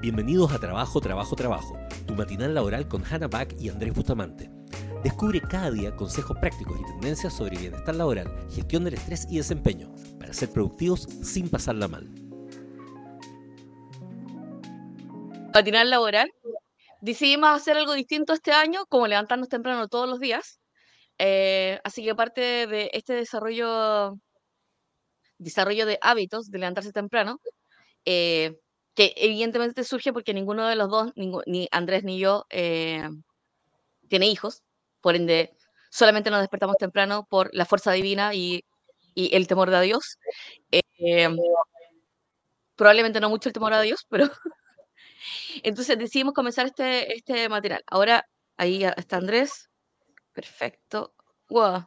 Bienvenidos a Trabajo, Trabajo, Trabajo, tu matinal laboral con Hannah Back y Andrés Bustamante. Descubre cada día consejos prácticos y tendencias sobre bienestar laboral, gestión del estrés y desempeño, para ser productivos sin pasarla mal. Matinal laboral. Decidimos hacer algo distinto este año, como levantarnos temprano todos los días. Eh, así que parte de este desarrollo, desarrollo de hábitos de levantarse temprano, eh, que evidentemente surge porque ninguno de los dos, ni Andrés ni yo, eh, tiene hijos, por ende solamente nos despertamos temprano por la fuerza divina y, y el temor de Dios. probablemente no mucho el temor a Dios, pero entonces decidimos comenzar este, este material. Ahora ahí está Andrés. Perfecto. Wow.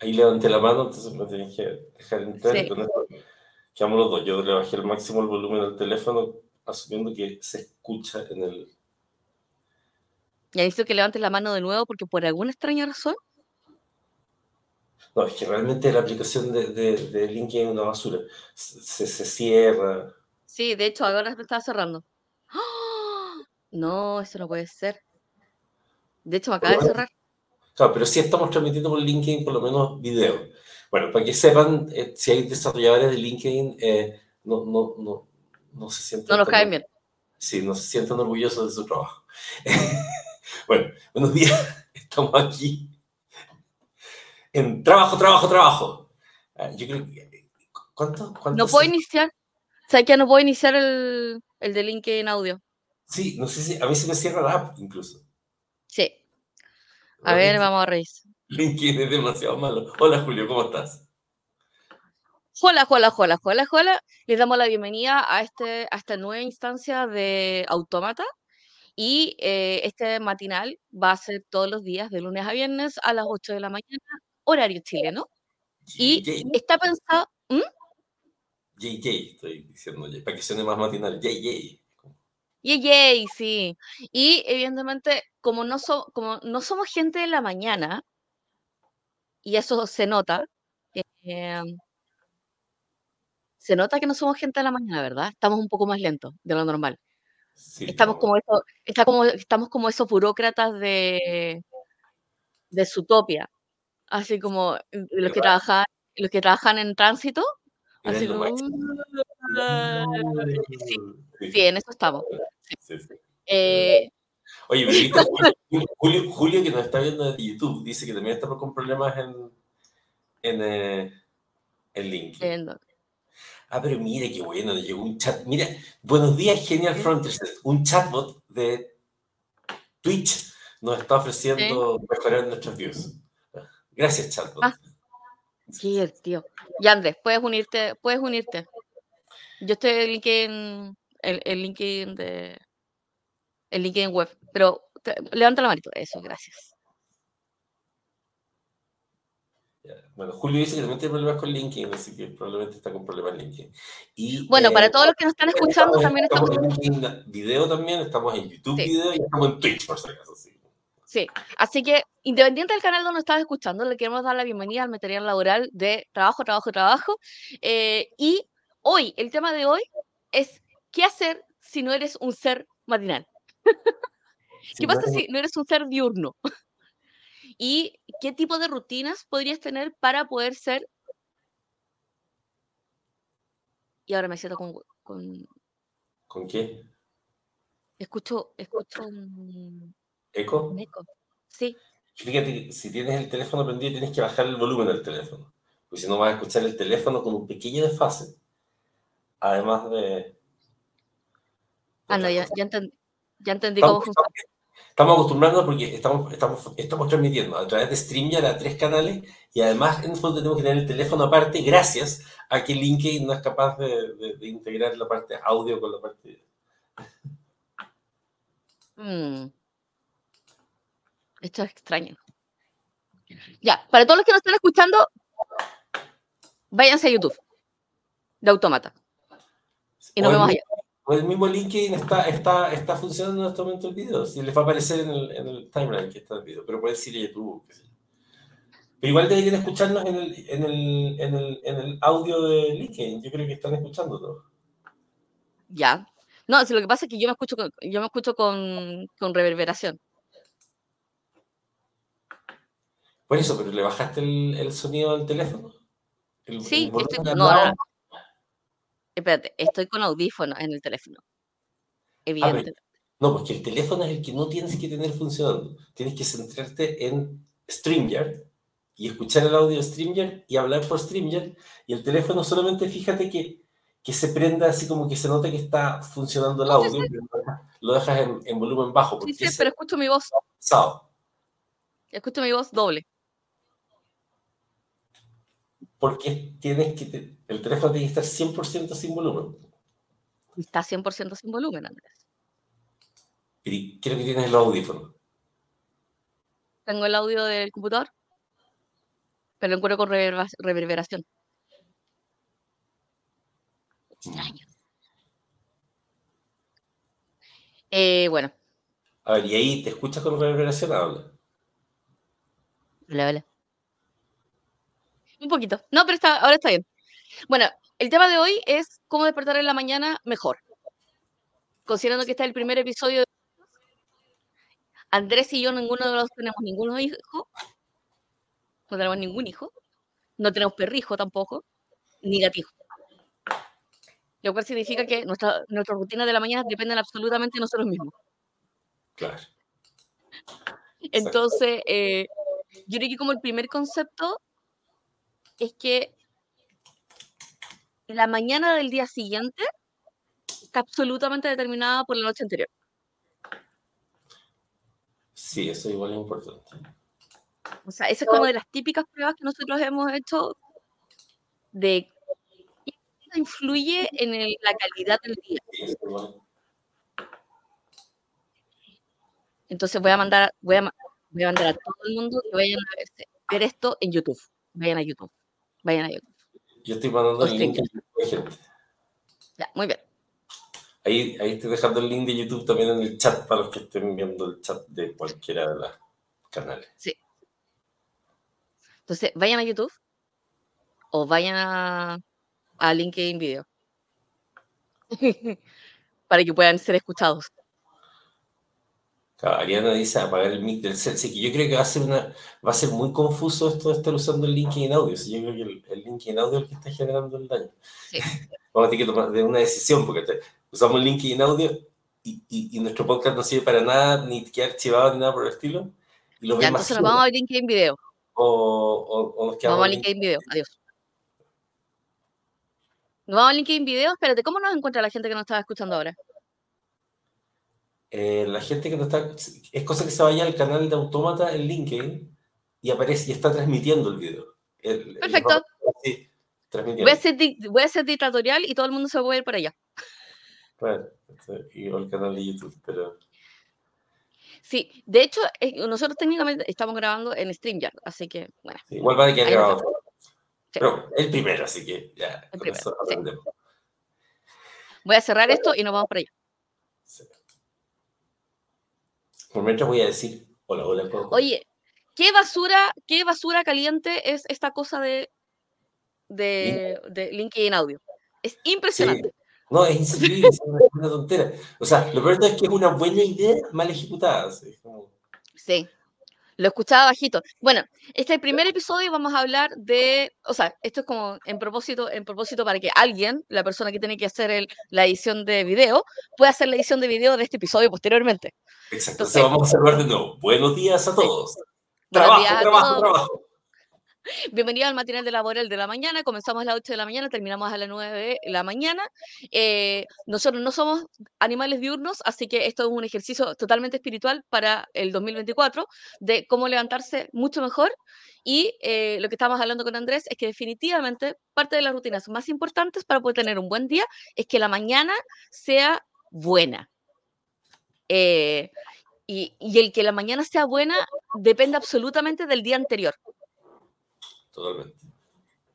Ahí levanté la mano, entonces me tenés que dejar entrar. Sí. Quedamos los dos. Yo le bajé al máximo el volumen del teléfono, asumiendo que se escucha en el. ¿Ya visto que levantes la mano de nuevo porque por alguna extraña razón? No, es que realmente la aplicación de, de, de LinkedIn es una basura. Se, se, cierra. Sí, de hecho, ahora se está cerrando. ¡Oh! No, eso no puede ser. De hecho, me acaba de cerrar. Claro, pero sí estamos transmitiendo por LinkedIn por lo menos video. Bueno, para que sepan, eh, si hay desarrolladores de LinkedIn, eh, no, no, no, no se sienten... No nos caen bien. Sí, no se sienten orgullosos de su trabajo. bueno, buenos días. Estamos aquí en trabajo, trabajo, trabajo. Ah, yo creo que... ¿Cuánto? cuánto no puedo iniciar. ¿Sabes que no puedo iniciar el, el de LinkedIn audio? Sí, no sé si... A mí se me cierra la app incluso. Sí. A ver, vamos a revisar. LinkedIn es demasiado malo. Hola Julio, ¿cómo estás? Hola, hola, hola, hola, hola. Les damos la bienvenida a, este, a esta nueva instancia de Automata. Y eh, este matinal va a ser todos los días, de lunes a viernes, a las 8 de la mañana, horario chileno. Y está pensado. ¿Mm? JJ, estoy diciendo, para que suene más matinal. JJ. Yay, yay, sí. Y evidentemente, como no, so, como no somos gente de la mañana, y eso se nota, eh, se nota que no somos gente de la mañana, ¿verdad? Estamos un poco más lentos de lo normal. Sí, estamos, no. como eso, está como, estamos como esos burócratas de, de Zootopia, así como los que, trabajan, los que trabajan en tránsito. Así como, sí, sí, en eso estamos. Sí, sí. Eh, Oye, pero viste, Julio, Julio, Julio, que nos está viendo de YouTube, dice que también estamos con problemas en, en, eh, en LinkedIn. Ah, pero mire qué bueno, llegó un chat. Mira, buenos días, Genial Fronters. Un chatbot de Twitch nos está ofreciendo mejorar nuestros views. Gracias, chatbot. Ah, sí, tío. Y Andrés, puedes unirte, puedes unirte. Yo estoy en LinkedIn, el, el LinkedIn de el LinkedIn web, pero te, levanta la manito. Eso, gracias. Bueno, Julio dice que también tiene problemas con LinkedIn, así que probablemente está con problemas en LinkedIn. Y, bueno, eh, para todos los que nos están escuchando, estamos, también estamos... estamos en LinkedIn video también, estamos en YouTube Sí. video y estamos en Twitch, por si acaso. Sí. Sí, así que independiente del canal donde estás escuchando, le queremos dar la bienvenida al material laboral de trabajo, trabajo, trabajo. Eh, y hoy, el tema de hoy es ¿qué hacer si no eres un ser matinal? ¿Qué pasa si no eres un ser diurno? ¿Y qué tipo de rutinas podrías tener para poder ser... Y ahora me siento con... con- ¿Con qué? escucho, escucho un, ¿Eco? un eco. Sí, Fíjate que si tienes el teléfono prendido tienes que bajar el volumen del teléfono, porque si no vas a escuchar el teléfono con un pequeño desfase. Además de... ah, no, ya, ya, enten- ya entendí Estamos, cómo funciona. estamos acostumbrándonos porque estamos, estamos, estamos transmitiendo a través de StreamYard a tres canales y además en el fondo tenemos que tener el teléfono aparte gracias a que LinkedIn no es capaz de, de- de integrar la parte audio con la parte... Mm. Esto es extraño. Ya, para todos los que nos están escuchando, váyanse a YouTube de Automata. Y nos vemos allá. O el mismo LinkedIn está, está, está funcionando en este momento el video. Si les va a aparecer en el, en el timeline que está el video, pero pueden ir a YouTube. sé yo. Pero igual deberían escucharnos en el, en, el, en, el, en el audio de LinkedIn. Yo creo que están escuchando todo. Ya. No, lo que pasa es que yo me escucho con, yo me escucho con, con reverberación. Por eso, pero ¿le bajaste el, sonido del teléfono? sí, estoy, no, Espérate, estoy con audífono en el teléfono. Evidentemente. no, porque el teléfono es el que no tienes que tener funcionando. Tienes que centrarte en StreamYard y escuchar el audio de StreamYard y hablar por StreamYard. Y el teléfono solamente fíjate que, que se prenda así como que se note que está funcionando el audio. Lo dejas en, volumen bajo. Sí, sí, pero escucho mi voz. Escucho mi voz doble. Porque tienes que el teléfono tiene que estar 100% sin volumen. Está 100% sin volumen, Andrés. ¿Y lo que tienes el audífono? Tengo el audio del computador, pero lo encuentro con reverberación. Extraño. Eh, bueno. A ver, ¿y ahí te escuchas con reverberación habla? Hola, hola. Un poquito. No, pero está, ahora está bien. Bueno, el tema de hoy es cómo despertar en la mañana mejor. Considerando que está el primer episodio de... Andrés y yo ninguno de los tenemos ningún hijo. No tenemos ningún hijo. No tenemos perrijo tampoco. Ni gatijo. Lo cual significa que nuestra, nuestra rutina de la mañana dependen absolutamente de nosotros mismos. Claro. Entonces, eh, yo creo que como el primer concepto es que la mañana del día siguiente está absolutamente determinada por la noche anterior. Sí, eso igual es importante. O sea, esa es como de las típicas pruebas que nosotros hemos hecho de qué influye en la calidad del día. Entonces voy a mandar, voy a, voy a mandar a todo el mundo que vayan a ver esto en YouTube. Vayan a YouTube. Vayan a YouTube. Yo estoy mandando el link de gente. Ya, muy bien. Ahí, ahí estoy dejando el link de YouTube también en el chat para los que estén viendo el chat de cualquiera de los canales. Sí. Entonces, vayan a YouTube o vayan a, a LinkedIn Video para que puedan ser escuchados. Ariana dice apagar el mic del set. Sí, que yo creo que va a ser una, va a ser muy confuso esto de estar usando el link en audio. Sí, yo creo que el, el LinkedIn audio es el que está generando el daño. Sí. Vamos a tener que tomar una decisión porque usamos el link en audio y, y, nuestro podcast no sirve para nada, ni queda archivado ni nada por el estilo. Y lo ya, entonces nos vamos a LinkedIn video. O, o, o nos quedamos. Vamos a LinkedIn video. Adiós. Nos vamos a LinkedIn video. Espérate, ¿cómo nos encuentra la gente que nos estaba escuchando ahora? Eh, la gente que no está, es cosa que se vaya al canal de Autómata en LinkedIn y aparece y está transmitiendo el video. Perfecto. voy, a hacer, voy a hacer dictatorial y todo el mundo se va a ir por allá. Bueno, y el canal de YouTube, pero... Sí, de hecho, nosotros técnicamente estamos grabando en StreamYard, así que, bueno. igual va a quedar grabado. Pero el primero, así que ya. Voy a cerrar esto y nos vamos por allá. Por mientras voy a decir, hola, hola. Oye, ¿qué basura, qué basura caliente es esta cosa de, de, de LinkedIn Audio? Es impresionante. No, es inservible, es una, tontera. O sea, lo peor es que es una buena idea mal ejecutada. Sí. Lo escuchaba bajito. Bueno, este primer episodio vamos a hablar de, o sea, esto es como en propósito, en propósito para que alguien, la persona que tiene que hacer el, la edición de video, pueda hacer la edición de video de este episodio posteriormente. Exacto. Entonces, vamos a hablar de nuevo. Buenos días a todos. Trabajo, trabajo, trabajo. Bienvenido al matinal de laboral de la mañana. Comenzamos a las 8 de la mañana, terminamos a las 9 de la mañana. Eh, nosotros no somos animales diurnos, así que esto es un ejercicio totalmente espiritual para el 2024 de cómo levantarse mucho mejor. Y eh, lo que estamos hablando con Andrés es que definitivamente parte de las rutinas más importantes para poder tener un buen día es que la mañana sea buena. Eh, y, y, el que la mañana sea buena depende absolutamente del día anterior.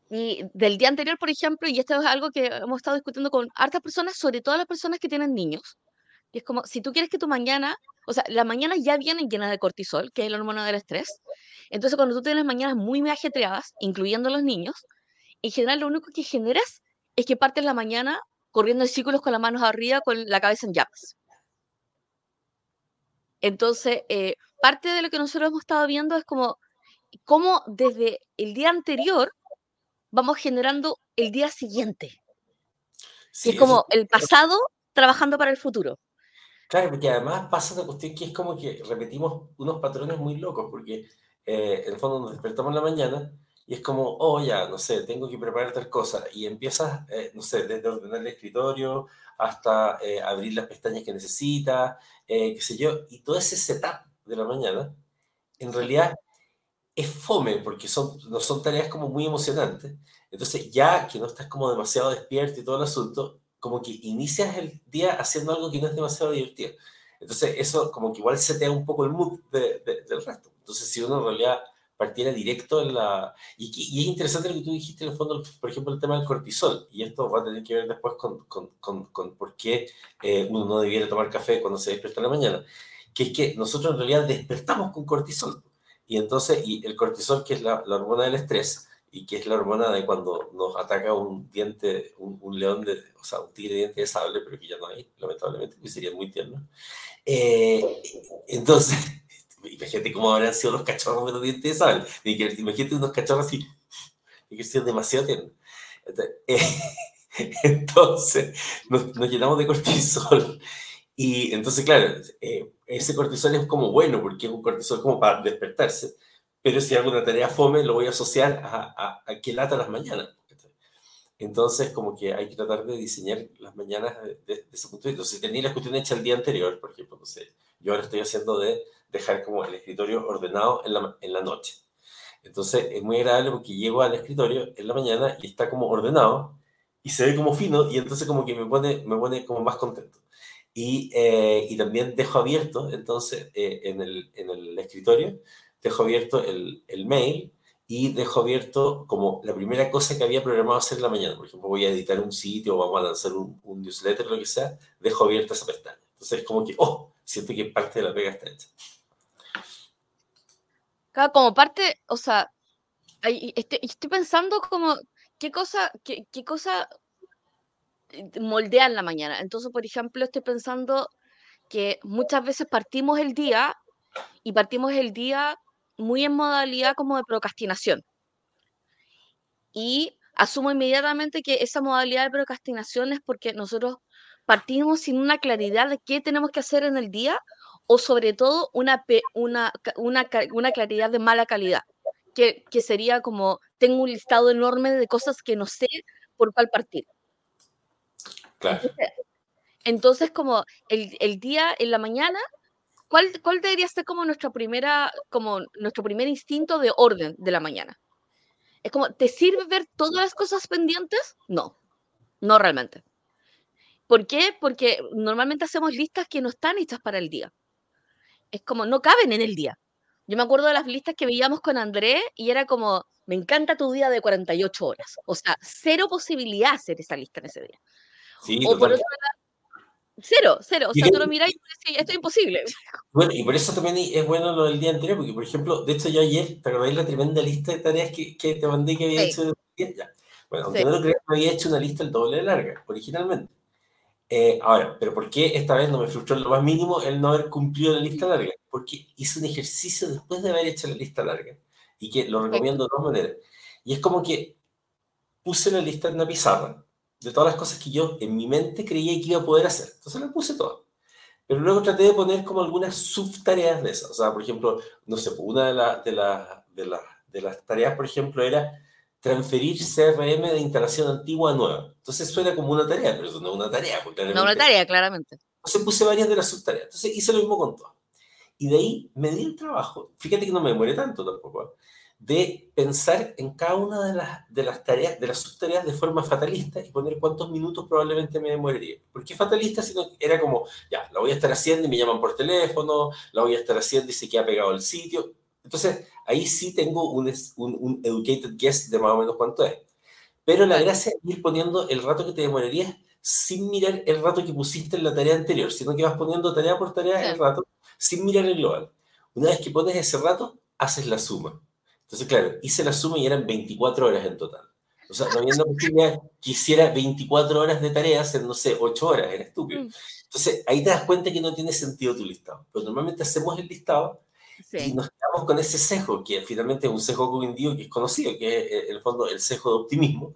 Y del día anterior, por ejemplo, y esto es algo que hemos estado discutiendo con hartas personas, sobre todo las personas que tienen niños. Y es como, si tú quieres que tu mañana, o sea, las mañanas ya vienen llenas de cortisol, que es la hormona del estrés. Entonces, cuando tú tienes mañanas muy, muy ajetreadas, incluyendo los niños, en general lo único que generas es que partes la mañana corriendo en círculos con las manos arriba, con la cabeza en llamas. Entonces, eh, parte de lo que nosotros hemos estado viendo es como cómo desde el día anterior vamos generando el día siguiente. es como el pasado trabajando para el futuro. Claro, porque además pasa una cuestión que es como que repetimos unos patrones muy locos, porque eh, en el fondo nos despertamos en la mañana y es como, oh, ya, no sé, tengo que preparar tal cosa, y empiezas, eh, no sé, desde ordenar el escritorio hasta eh, abrir las pestañas que necesitas, qué sé yo, y todo ese setup de la mañana, en realidad es fome, porque son, no son tareas como muy emocionantes, entonces ya que no estás como demasiado despierto y todo el asunto, como que inicias el día haciendo algo que no es demasiado divertido. Entonces, eso como que igual se te da un poco el mood del resto. Entonces, si uno en realidad partiera directo en la... Y, y, es interesante lo que tú dijiste en el fondo, por ejemplo, el tema del cortisol. Y esto va a tener que ver después con, con, con, con por qué eh, uno no debiera tomar café cuando se despierta en la mañana. Que es que nosotros en realidad despertamos con cortisol. Y entonces, y el cortisol, que es la, la hormona del estrés, y que es la hormona de cuando nos ataca un diente, un, león, de, o sea, un tigre de diente de sable, pero que ya no hay, lamentablemente, que sería muy tierno. Eh, entonces, imagínate cómo habrán sido los cachorros de los dientes de sable. Imagínate unos cachorros así, que ser demasiado tiernos. Entonces, nos, llenamos de cortisol. Y entonces, claro, eh, ese cortisol es como bueno, porque es un cortisol como para despertarse pero si hago una tarea fome, lo voy a asociar a, a, que lata las mañanas. Entonces, como que hay que tratar de diseñar las mañanas de, ese punto de vista. Si tenía la cuestión hecha el día anterior, por ejemplo, no sé, yo ahora estoy haciendo de dejar como el escritorio ordenado en la, en la noche. Entonces, es muy agradable porque llego al escritorio en la mañana y está como ordenado y se ve como fino y entonces como que me pone, me pone como más contento. Y, eh, y también dejo abierto, entonces, eh, en, el, en el escritorio, dejo abierto el, el, mail y dejo abierto como la primera cosa que había programado hacer en la mañana. Por ejemplo, voy a editar un sitio o vamos a lanzar un, un newsletter, lo que sea, dejo abierta esa pestaña. Entonces es como que, oh, siento que parte de la pega está hecha. Claro, como parte, o sea, estoy, estoy pensando como, ¿qué cosa, qué, qué cosa moldea en la mañana? Entonces, por ejemplo, estoy pensando que muchas veces partimos el día y partimos el día muy en modalidad como de procrastinación. Y asumo inmediatamente que esa modalidad de procrastinación es porque nosotros partimos sin una claridad de qué tenemos que hacer en el día o sobre todo una, una, una, claridad de mala calidad, que, que, sería como tengo un listado enorme de cosas que no sé por cuál partir. Entonces, como el, día en la mañana ¿Cuál, ¿Cuál debería ser como nuestra primera, como nuestro primer instinto de orden de la mañana? Es como, ¿te sirve ver todas las cosas pendientes? No, no realmente. ¿Por qué? Porque normalmente hacemos listas que no están hechas para el día. Es como, no caben en el día. Yo me acuerdo de las listas que veíamos con André y era como, me encanta tu día de 48 horas. O sea, cero posibilidad hacer esa lista en ese día. Sí, o por otro lado, Cero, cero. O sea, tú lo miras y dices, esto es imposible. Bueno, y por eso también es bueno lo del día anterior, porque, por ejemplo, de hecho, yo ayer, ¿te acordáis la tremenda lista de tareas que, que te mandé que había hecho? Ya. Bueno, aunque no lo creas, había hecho una lista el doble de larga, originalmente. Eh, ahora, ¿pero por qué esta vez no me frustró en lo más mínimo el no haber cumplido la lista larga? Porque hice un ejercicio después de haber hecho la lista larga, y que lo recomiendo de todas maneras. Y es como que puse la lista en una pizarra, de todas las cosas que yo en mi mente creía que iba a poder hacer. Entonces las puse todas. Pero luego traté de poner como algunas subtareas de esas. O sea, por ejemplo, no sé, una de, la, de, la, de, la, de las tareas, por ejemplo, era transferir CRM de instalación antigua a nueva. Entonces suena como una tarea, pero eso no es una tarea. No una tarea, claramente. Entonces puse varias de las subtareas. Entonces hice lo mismo con todas. Y de ahí me di el trabajo. Fíjate que no me demoré tanto tampoco. ¿eh? De pensar en cada una de las, de las tareas, de las subtareas de forma fatalista y poner cuántos minutos probablemente me demoraría. ¿Por qué fatalista? Sino era como, ya, la voy a estar haciendo y me llaman por teléfono, la voy a estar haciendo y se queda pegado el sitio. Entonces, ahí sí tengo un, un, un educated guess de más o menos cuánto es. Pero la gracia es ir poniendo el rato que te demorarías sin mirar el rato que pusiste en la tarea anterior, sino que vas poniendo tarea por tarea el rato sin mirar el global. Una vez que pones ese rato, haces la suma. Entonces, claro, hice la suma y eran 24 horas en total. O sea, no una posibilidad que hiciera 24 horas de tareas en, no sé, 8 horas, era estúpido. Mm. Entonces, ahí te das cuenta que no tiene sentido tu listado. Pero normalmente hacemos el listado y nos quedamos con ese sesgo, que finalmente es un sesgo cognitivo que es conocido, que es eh, en el fondo el sesgo de optimismo,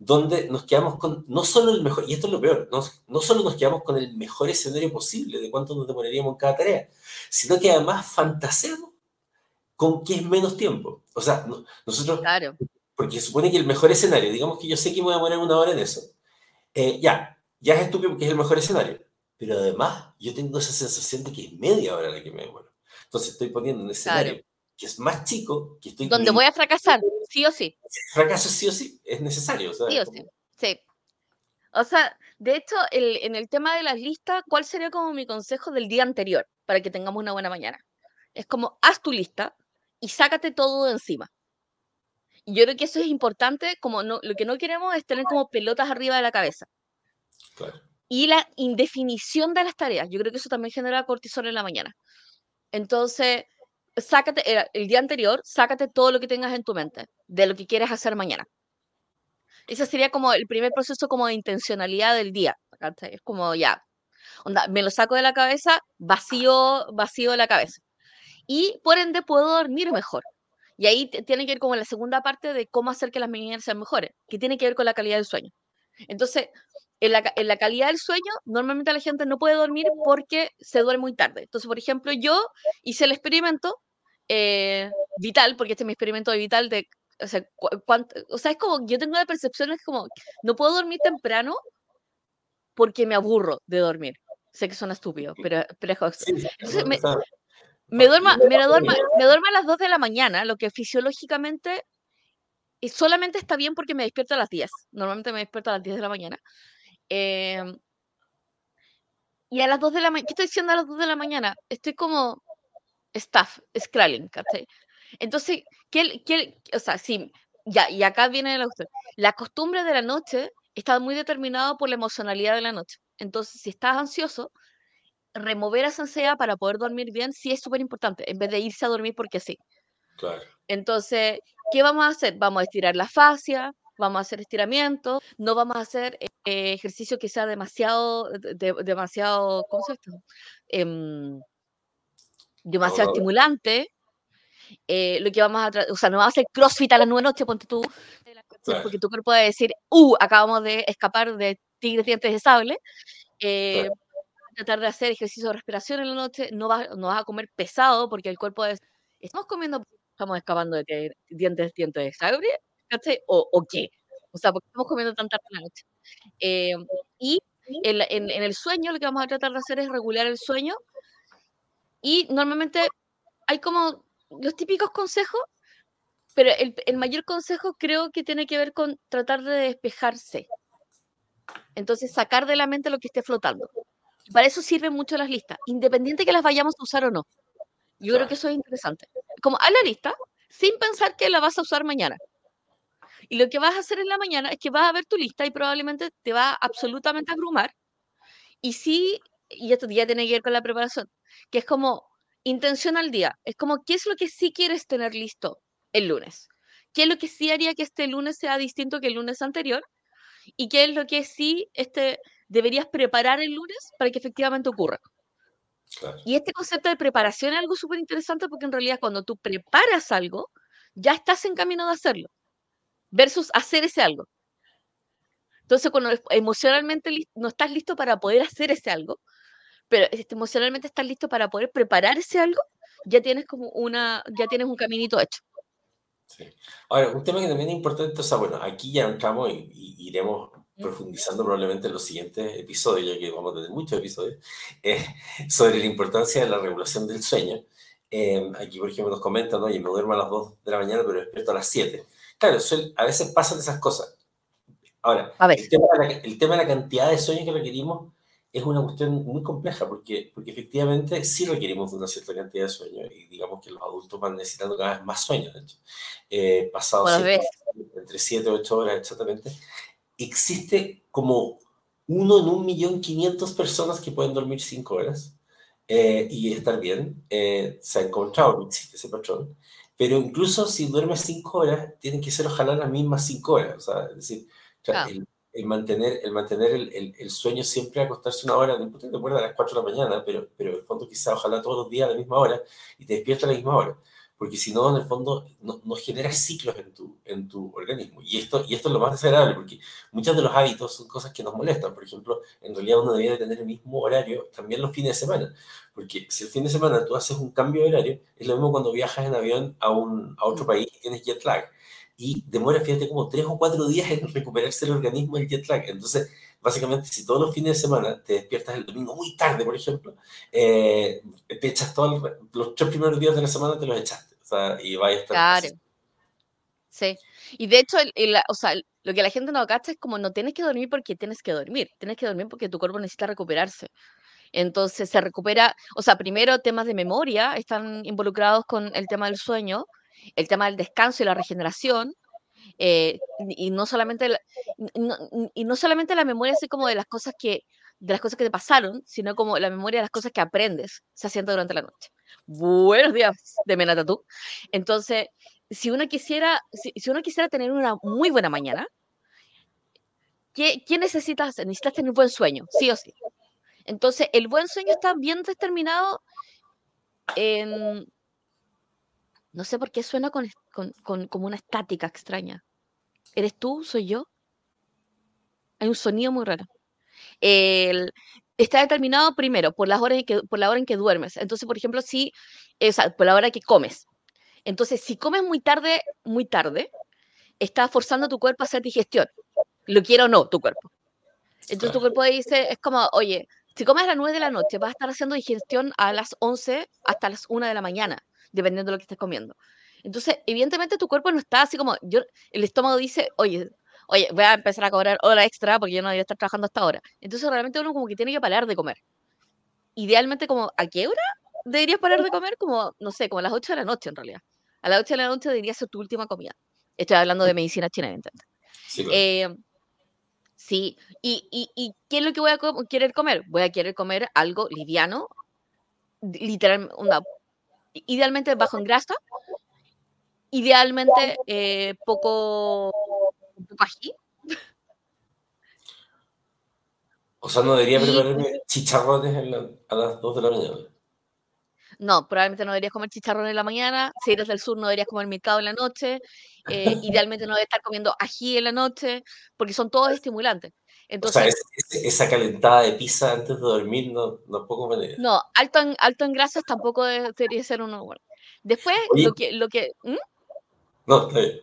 donde nos quedamos con no solo el mejor, y esto es lo peor, no, no solo nos quedamos con el mejor escenario posible de cuánto nos demoraríamos en cada tarea, sino que además fantaseamos con que es menos tiempo. O sea, nosotros, claro. porque supone que el mejor escenario, digamos que yo sé que me voy a demorar una hora en eso, eh, ya, ya es estúpido porque es el mejor escenario, pero además yo tengo esa sensación de que es media hora la que me demoro. Entonces estoy poniendo un escenario que es más chico, que estoy... Donde voy a fracasar, sí o sí. Fracaso sí o sí, es necesario. sí o sí, sí. O sea, de hecho, el, en el tema de las listas, ¿cuál sería como mi consejo del día anterior para que tengamos una buena mañana? Es como, haz tu lista y sácate todo de encima. Y yo creo que eso es importante, como no, lo que no queremos es tener como pelotas arriba de la cabeza. Claro. Y la indefinición de las tareas, yo creo que eso también genera cortisol en la mañana. Entonces, sácate, el día anterior, sácate todo lo que tengas en tu mente de lo que quieres hacer mañana. Ese sería como el primer proceso como de intencionalidad del día. Es como ya, onda, me lo saco de la cabeza, vacío, vacío la cabeza. Y por ende puedo dormir mejor. Y ahí tiene que ver como la segunda parte de cómo hacer que las mañanas sean mejores, que tiene que ver con la calidad del sueño. Entonces, en la, calidad del sueño, normalmente la gente no puede dormir porque se duerme muy tarde. Entonces, por ejemplo, yo hice el experimento eh, vital, porque este es mi experimento de vital de, o sea, o sea, es como, yo tengo la percepción, es como, no puedo dormir temprano porque me aburro de dormir. Sé que suena estúpido, pero, pero Entonces, me, me, duermo, me, duermo, me duermo a las 2 de la mañana, lo que fisiológicamente solamente está bien porque me despierto a las 10. Normalmente me despierto a las 10 de la mañana. Em, y a las 2 de la mañana, ¿qué estoy diciendo a las 2 de la mañana? Estoy como staff, scrolling, ¿cachai? Entonces, ¿qué, qué, o sea, sí, ya, y acá viene la cuestión. La costumbre de la noche está muy determinada por la emocionalidad de la noche. Entonces, si estás ansioso, remover esa ansiedad para poder dormir bien sí es súper importante, en vez de irse a dormir porque sí. Claro. Entonces, ¿qué vamos a hacer? Vamos a estirar la fascia, vamos a hacer estiramiento, no vamos a hacer eh, ejercicio que sea demasiado, demasiado, ¿cómo se llama? Em, demasiado estimulante. Eh, lo que vamos a, o sea, no vamos a hacer crossfit a las nueve noches, ponte tú, porque tu cuerpo va a decir, uh, acabamos de escapar de tigres dientes de sable. Eh, tratar de hacer ejercicio de respiración en la noche, no vas, no vas a comer pesado porque el cuerpo es, estamos comiendo, estamos escapando de dientes, dientes de sable, o, qué? O sea, porque estamos comiendo tan tarde en la noche? Eh, y en, el sueño lo que vamos a tratar de hacer es regular el sueño y normalmente hay como los típicos consejos, pero el, el, mayor consejo creo que tiene que ver con tratar de despejarse. Entonces, sacar de la mente lo que esté flotando. Para eso sirven mucho las listas, independiente que las vayamos a usar o no. Yo creo que eso es interesante. Como a la lista, sin pensar que la vas a usar mañana. Y lo que vas a hacer en la mañana es que vas a ver tu lista y probablemente te va absolutamente a abrumar. Y sí, y esto ya tiene que ver con la preparación, que es como intención al día. Es como, ¿qué es lo que sí quieres tener listo el lunes? ¿Qué es lo que sí haría que este lunes sea distinto que el lunes anterior? ¿Y qué es lo que sí este, deberías preparar el lunes para que efectivamente ocurra? Y este concepto de preparación es algo súper interesante porque en realidad cuando tú preparas algo, ya estás en camino de hacerlo versus hacer ese algo. Entonces, cuando emocionalmente no estás listo para poder hacer ese algo, pero emocionalmente estás listo para poder preparar ese algo, ya tienes como una, ya tienes un caminito hecho. Sí. Ahora, un tema que también es importante, o sea, bueno, aquí ya entramos y, iremos profundizando probablemente en los siguientes episodios, ya que vamos a tener muchos episodios, eh, sobre la importancia de la regulación del sueño. Eh, aquí, por ejemplo, nos comentan, ¿no? Y me duermo a las 2 de la mañana, pero despierto a las 7. Claro, a veces pasan esas cosas. Ahora, el tema, de la, cantidad de sueños que requerimos es una cuestión muy compleja porque, porque efectivamente sí requerimos de una cierta cantidad de sueños y digamos que los adultos van necesitando cada vez más sueños, de hecho. Eh, pasados entre 7 y 8 horas exactamente. Existe como uno en un millón quinientos personas que pueden dormir 5 horas eh, y estar bien. Eh, se ha encontrado que existe ese patrón pero incluso si duermes cinco horas, tienen que ser ojalá las mismas cinco horas. O sea, es decir, el, mantener, el, mantener el, el, sueño siempre acostarse una hora, no importa que te a las 4 de la mañana, pero, pero en el fondo quizá ojalá todos los días a la misma hora y te despiertas a la misma hora porque si no, en el fondo, no, no generas ciclos en tu, en tu organismo. Y esto, y esto es lo más desagradable, porque muchos de los hábitos son cosas que nos molestan. Por ejemplo, en realidad uno debería tener el mismo horario también los fines de semana, porque si el fin de semana tú haces un cambio de horario, es lo mismo cuando viajas en avión a, un, a otro país y tienes jet lag. Y demora, fíjate, como tres o cuatro días en recuperarse el organismo del jet lag. Entonces, básicamente, si todos los fines de semana te despiertas el domingo muy tarde, por ejemplo, eh, te echas todos los tres primeros días de la semana, te los echaste y vaya a estar. Claro. Sí. Y de hecho, o sea, lo que la gente no cacha es como no tienes que dormir porque tienes que dormir, tienes que dormir porque tu cuerpo necesita recuperarse. Entonces se recupera, o sea, primero temas de memoria están involucrados con el tema del sueño, el tema del descanso y la regeneración, eh, y no solamente la, y no solamente la memoria así como de las cosas que de las cosas que te pasaron, sino como la memoria de las cosas que aprendes se haciendo durante la noche. Buenos días, de Menata tú. Entonces, si uno quisiera, si, uno quisiera tener una muy buena mañana, ¿qué, ¿qué necesitas Necesitas tener un buen sueño, sí o sí. Entonces, el buen sueño está bien determinado en... No sé por qué suena con, con, con, como una estática extraña. ¿Eres tú? ¿Soy yo? Hay un sonido muy raro. El, está determinado primero por, las horas en que, por la hora en que duermes. Entonces, por ejemplo, si, o sea, por la hora que comes. Entonces, si comes muy tarde, muy tarde, estás forzando a tu cuerpo a hacer digestión. Lo quiero o no, tu cuerpo. Entonces, tu cuerpo dice, es como, oye, si comes a las 9 de la noche, vas a estar haciendo digestión a las 11 hasta las 1 de la mañana, dependiendo de lo que estés comiendo. Entonces, evidentemente tu cuerpo no está así como, yo, el estómago dice, oye, oye, voy a empezar a cobrar hora extra porque yo no debería estar trabajando hasta ahora. Entonces realmente uno como que tiene que parar de comer. Idealmente como, ¿a qué hora deberías parar de comer? Como, no sé, como a las 8 de la noche en realidad. A las 8 de la noche debería ser tu última comida. Estoy hablando de medicina china, ¿entiendes? Sí, eh, sí. ¿Y, y, y qué es lo que voy a querer comer? Voy a querer comer algo liviano, literalmente, idealmente bajo en grasa, idealmente eh, poco o sea, no debería prepararme chicharrones a las 2 de la mañana. No, probablemente no deberías comer chicharrones en la mañana. Si eres del sur, no deberías comer mercado en la noche. Eh, idealmente no deberías estar comiendo ají en la noche, porque son todos estimulantes. Entonces, o sea, esa calentada de pizza antes de dormir no, no puedo comer. No, alto en, alto en grasas tampoco debería ser uno. Después, lo que... Lo que ¿Mm? No, está bien.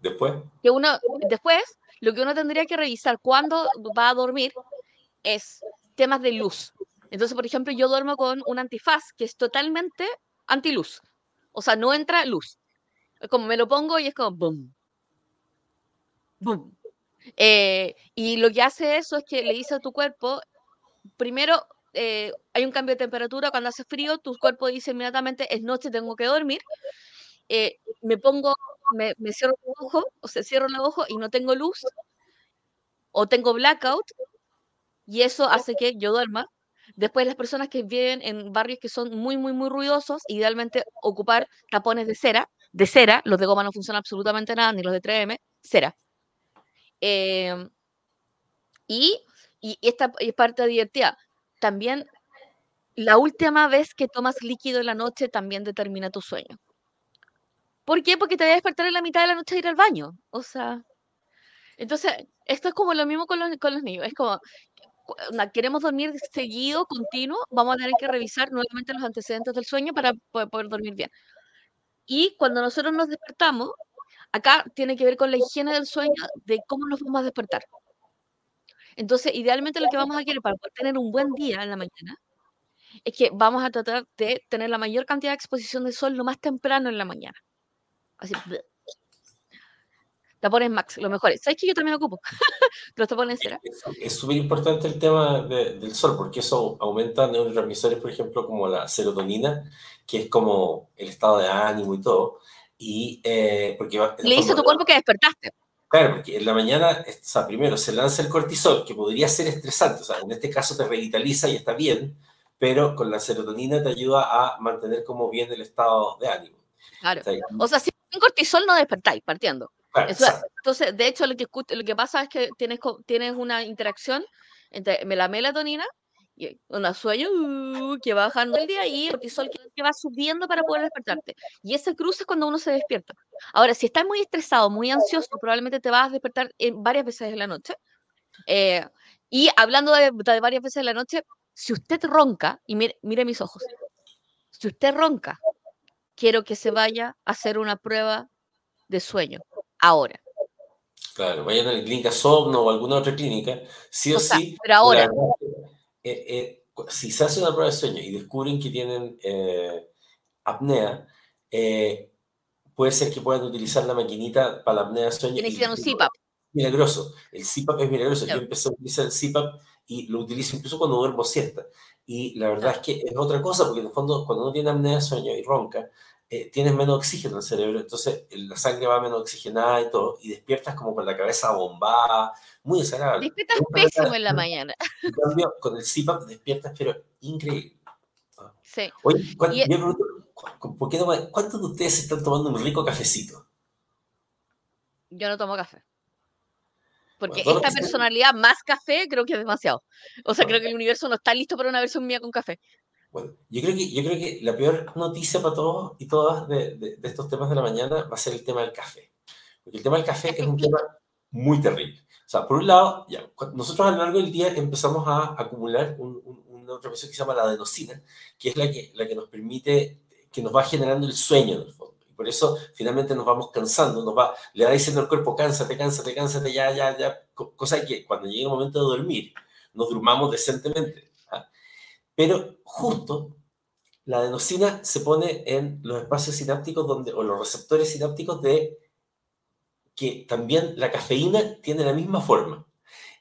Después. Que uno, después, lo que uno tendría que revisar cuando va a dormir es temas de luz. Entonces, por ejemplo, yo duermo con un antifaz que es totalmente antiluz. O sea, no entra luz. Como me lo pongo y es como boom. Boom. Eh, y lo que hace eso es que le dice a tu cuerpo, primero eh, hay un cambio de temperatura, cuando hace frío, tu cuerpo dice inmediatamente es noche, tengo que dormir. Eh, me pongo me, cierro los ojos, o se cierro los ojos y no tengo luz, o tengo blackout, y eso hace que yo duerma. Después las personas que viven en barrios que son muy, muy, muy ruidosos, idealmente ocupar tapones de cera, de cera, los de goma no funcionan absolutamente nada, ni los de 3M, cera. Em, y, y esta es parte divertida. También la última vez que tomas líquido en la noche también determina tu sueño. ¿Por qué? Porque te voy a despertar en la mitad de la noche a ir al baño. O sea, entonces, esto es como lo mismo con los, con los niños. Es como, queremos dormir seguido, continuo, vamos a tener que revisar nuevamente los antecedentes del sueño para poder, dormir bien. Y cuando nosotros nos despertamos, acá tiene que ver con la higiene del sueño, de cómo nos vamos a despertar. Entonces, idealmente lo que vamos a querer para poder tener un buen día en la mañana es que vamos a tratar de tener la mayor cantidad de exposición de sol lo más temprano en la mañana. Así. Tapones Max, lo mejor. ¿Sabes que yo también ocupo? Los tapones cera. Es súper importante el tema del sol, porque eso aumenta neurotransmisores, por ejemplo, como la serotonina, que es como el estado de ánimo y todo. Y eh, porque Le dice a tu cuerpo que despertaste. Claro, porque en la mañana, o sea, primero se lanza el cortisol, que podría ser estresante, o sea, en este caso te revitaliza y está bien, pero con la serotonina te ayuda a mantener como bien el estado de ánimo. Claro. O sea, si sin cortisol no despertáis, partiendo. entonces, de hecho, lo que, lo que pasa es que tienes, tienes una interacción entre la melatonina y un sueño uh, que va bajando el día y el cortisol que, va subiendo para poder despertarte. Y ese cruce es cuando uno se despierta. Ahora, si estás muy estresado, muy ansioso, probablemente te vas a despertar en varias veces en la noche. Eh, y hablando de, varias veces en la noche, si usted ronca, y mire, mire mis ojos, si usted ronca, quiero que se vaya a hacer una prueba de sueño ahora. Claro, vayan a la clínica Somno o alguna otra clínica, sí o, sí. Pero ahora. Eh, eh, si se hace una prueba de sueño y descubren que tienen eh, apnea, puede ser que puedan utilizar la maquinita para la apnea de sueño. Tienen un CPAP. Milagroso. El CPAP es milagroso. Yo empecé a utilizar el CPAP y lo utilizo incluso cuando duermo siesta. Y la verdad es que es otra cosa, porque en el fondo, cuando uno tiene apnea de sueño y ronca, eh, tienes menos oxígeno en el cerebro, entonces la sangre va menos oxigenada y todo, y despiertas como con la cabeza bombada, muy desagradable. Despiertas pésimo en la mañana. En cambio, con el CPAP despiertas, pero increíble. Ah. Sí. Oye, ¿cuántos de ustedes están tomando un rico cafecito? Yo no tomo café. Porque esta personalidad más café creo que es demasiado. O sea, creo que el universo no está listo para una versión mía con café. Bueno, yo creo que, yo creo que la peor noticia para todos y todas de, de, estos temas de la mañana va a ser el tema del café. Porque el tema del café es un tema muy terrible. O sea, por un lado, ya, nosotros a lo largo del día empezamos a acumular un, una otra cosa que se llama la adenosina, que es la que, la que nos permite, que nos va generando el sueño en el fondo. Y por eso finalmente nos vamos cansando, nos va, le va diciendo al cuerpo, cánsate, cánsate, cánsate, ya, ya, ya. Cosa que cuando llega el momento de dormir, nos durmamos decentemente pero justo la adenosina se pone en los espacios sinápticos donde, o los receptores sinápticos de que también la cafeína tiene la misma forma.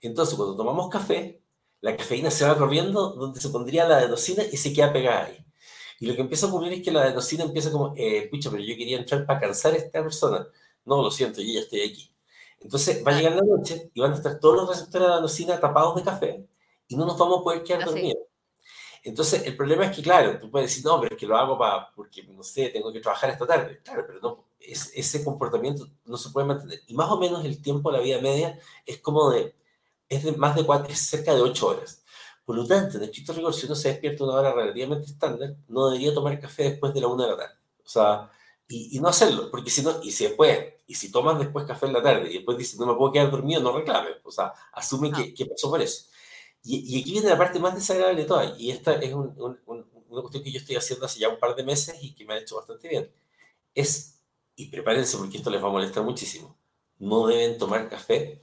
Entonces, cuando tomamos café, la cafeína se va corriendo donde se pondría la adenosina y se queda pegada ahí. Y lo que empieza a ocurrir es que la adenosina empieza como, eh, pucha, pero yo quería entrar para cansar a esta persona. No, lo siento, yo ya estoy aquí. Entonces va a llegar la noche y van a estar todos los receptores de adenosina tapados de café y no nos vamos a poder quedar dormidos. Entonces, el problema es que, claro, tú puedes decir, no, pero es que lo hago para, porque, no sé, tengo que trabajar esta tarde. Claro, pero no, es, ese comportamiento no se puede mantener. Y más o menos el tiempo, la vida media, es como de, es de más de cuatro, es cerca de ocho horas. Por lo tanto, en estricto rigor, si uno se despierta una hora relativamente estándar, no debería tomar café después de la una de la tarde. O sea, y, y, no hacerlo, porque si no, y si después, y si tomas después café en la tarde y después dices, no me puedo quedar dormido, no reclames. O sea, asume que, que pasó por eso. Y, aquí viene la parte más desagradable de todas, y esta es una cuestión que yo estoy haciendo hace ya un par de meses y que me ha hecho bastante bien. Es, y prepárense porque esto les va a molestar muchísimo, no deben tomar café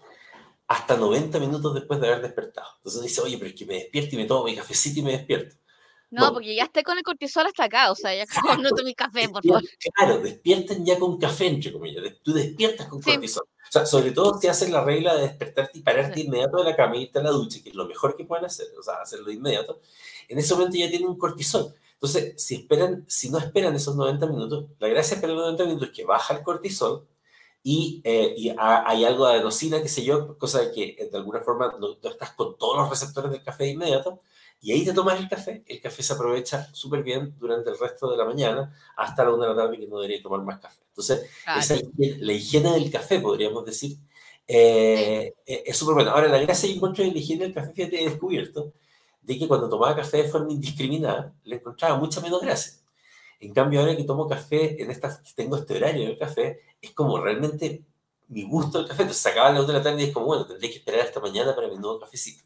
hasta 90 minutos después de haber despertado. Entonces dice, oye, pero es que me despierto y me tomo mi cafecito y me despierto. No, porque ya esté con el cortisol hasta acá, o sea, ya no tomé café, por favor. Claro, despiertan ya con café, entre comillas. Tú despiertas con cortisol. Sea, sobre todo si hacen la regla de despertarte y pararte inmediato de la cama y irte a la ducha, que es lo mejor que pueden hacer, o sea, hacerlo de inmediato, en ese momento ya tienen un cortisol. Entonces, si esperan, si no esperan esos 90 minutos, la gracia de esperar los 90 minutos es que baja el cortisol y, eh, y hay algo de adenosina, qué sé yo, cosa de que eh, de alguna forma no, estás con todos los receptores del café de inmediato, y ahí te tomas el café, el café se aprovecha súper bien durante el resto de la mañana hasta la una de la tarde que no debería tomar más café. Entonces, esa la higiene del café, podríamos decir, eh, eh, es súper buena. Ahora, la gracia y encuentro de la higiene del café, fíjate, he descubierto de que cuando tomaba café de forma indiscriminada, le encontraba mucha menos gracia. En cambio, ahora que tomo café, en esta, tengo este horario del café, es como realmente mi gusto del café. Entonces, se acaba la una de la tarde y es como, bueno, tendré que esperar hasta mañana para mi nuevo cafecito.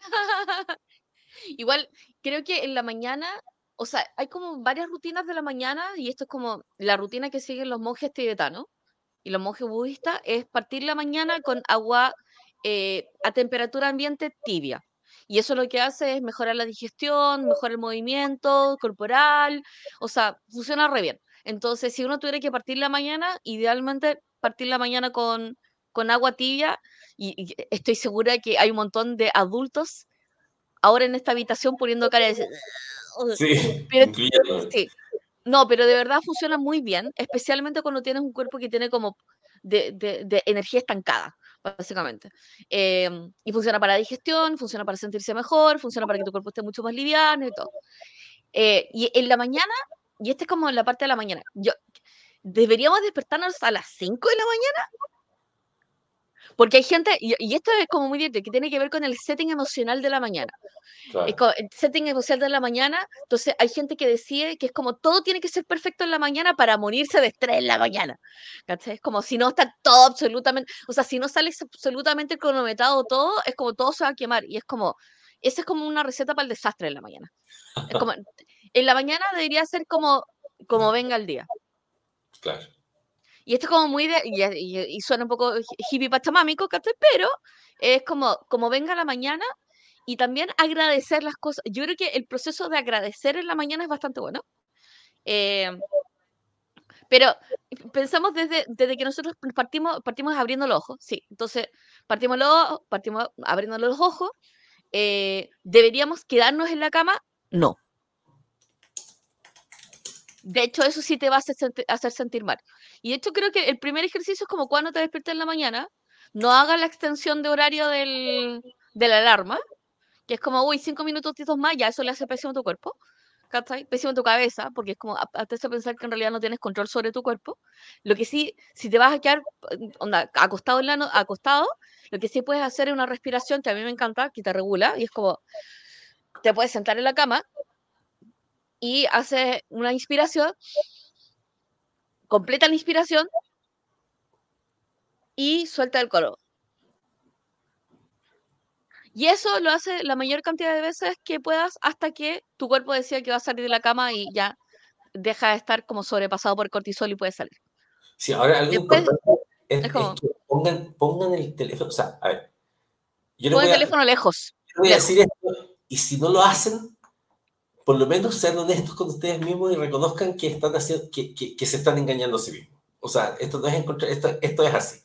Igual, creo que en la mañana, o sea, hay como varias rutinas de la mañana y esto es como la rutina que siguen los monjes tibetanos y los monjes budistas, es partir la mañana con agua eh, a temperatura ambiente tibia. Y eso lo que hace es mejorar la digestión, mejorar el movimiento corporal, o sea, funciona re bien. Entonces, si uno tuviera que partir la mañana, idealmente partir la mañana con, con agua tibia, y, y estoy segura que hay un montón de adultos ahora en esta habitación poniendo cara de... Sí, sí. No, pero de verdad funciona muy bien, especialmente cuando tienes un cuerpo que tiene como de, de, energía estancada, básicamente. Em, y funciona para digestión, funciona para sentirse mejor, funciona para que tu cuerpo esté mucho más liviano y todo. Eh, y en la mañana, y esta es como la parte de la mañana. Yo, ¿Deberíamos despertarnos a las 5 de la mañana? Porque hay gente, y, esto es como muy bien, que tiene que ver con el setting emocional de la mañana. el setting emocional de la mañana, entonces hay gente que decide que es como todo tiene que ser perfecto en la mañana para morirse de estrés en la mañana. Es como si no está todo absolutamente, o sea, si no sale absolutamente cronometrado todo, es como todo se va a quemar. Y es como, esa es como una receta para el desastre en la mañana. Es como, en la mañana debería ser como, como venga el día. Claro. Y esto es como muy de, y, suena un poco hippie pachamámico, Pero es como, como venga la mañana y también agradecer las cosas. Yo creo que el proceso de agradecer en la mañana es bastante bueno. Eh, pero pensamos desde, desde que nosotros partimos, partimos abriendo los ojos, sí. Entonces, partimos, los, partimos abriendo los ojos. Eh, ¿Deberíamos quedarnos en la cama? No. De hecho, eso sí te va a hacer, sentir mal. Y de hecho, creo que el primer ejercicio es como cuando te despiertas en la mañana, no hagas la extensión de horario del, de la alarma, que es como, uy, cinco minutos más, ya eso le hace pésimo a tu cuerpo. ¿cachai? Pésimo a tu cabeza, porque es como, hasta a pensar que en realidad no tienes control sobre tu cuerpo. Lo que sí, si te vas a quedar onda, acostado, en la acostado, lo que sí puedes hacer es una respiración que a mí me encanta, que te regula, y es como, te puedes sentar en la cama, y hace una inspiración, completa la inspiración y suelta el coro. Y eso lo hace la mayor cantidad de veces que puedas hasta que tu cuerpo decida que va a salir de la cama y ya deja de estar como sobrepasado por cortisol y puede salir. Sí, ahora algo importante es, que pongan, pongan, el teléfono, o sea, a ver. Yo el teléfono lejos. voy a decir esto, y si no lo hacen, por lo menos sean honestos con ustedes mismos y reconozcan que, están haciendo, que, que, se están engañando a sí mismos. O sea, esto no es encontrar, esto, esto es así.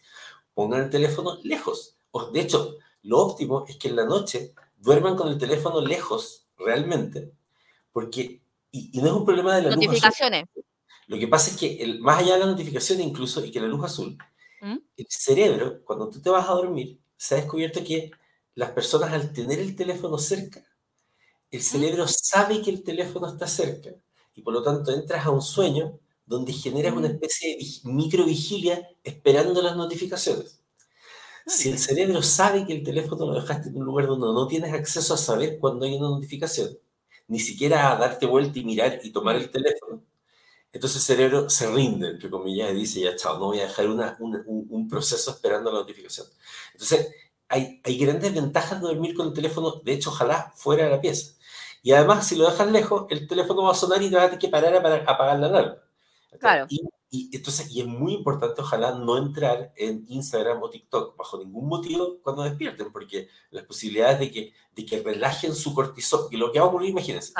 Pongan el teléfono lejos. O, de hecho, lo óptimo es que en la noche duerman con el teléfono lejos, realmente, porque, y, no es un problema de la notificaciones. Lo que pasa es que, el, más allá de las notificaciones incluso, y que la luz azul, ¿Mm? el cerebro, cuando tú te vas a dormir, se ha descubierto que las personas al tener el teléfono cerca, el cerebro sabe que el teléfono está cerca y por lo tanto entras a un sueño donde generas una especie de microvigilia esperando las notificaciones. Si el cerebro sabe que el teléfono lo dejaste en un lugar donde no tienes acceso a saber cuando hay una notificación, ni siquiera a darte vuelta y mirar y tomar el teléfono, entonces el cerebro se rinde, entre comillas, y dice, ya chao, no voy a dejar un, proceso esperando la notificación. Entonces, hay, hay grandes ventajas de dormir con el teléfono, de hecho, ojalá fuera de la pieza. Y además, si lo dejas lejos, el teléfono va a sonar y te vas a tener que parar para apagar la alarma. Claro. Y, entonces, y es muy importante, ojalá, no entrar en Instagram o TikTok bajo ningún motivo cuando despierten, porque las posibilidades de que, de que relajen su cortisol, que lo que va a ocurrir, imagínense,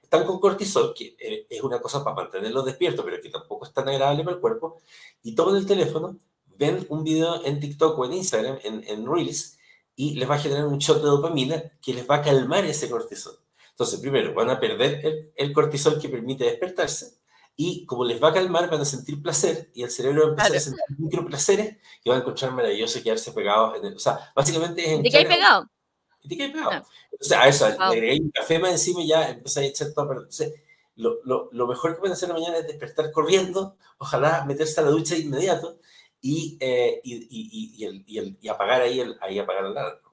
están con cortisol, que eh, es una cosa para mantenerlos despiertos, pero que tampoco es tan agradable para el cuerpo, y toman el teléfono, ven un video en TikTok o en Instagram, en, en Reels, y les va a generar un shot de dopamina que les va a calmar ese cortisol. Entonces, primero, van a perder el, cortisol que permite despertarse y como les va a calmar, van a sentir placer y el cerebro va a empezar a sentir microplaceres y va a encontrar maravilloso quedarse pegados en el... O sea, básicamente es... ¿De qué hay pegado? ¿De qué hay pegado? Ah. O sea, a eso, le agregué un café más encima y ya empecé a echar todo. Entonces, lo, lo, lo, mejor que pueden hacer mañana es despertar corriendo, ojalá meterse a la ducha de inmediato y, eh, y, y, y, el, y, apagar ahí, el, ahí apagar el alarma.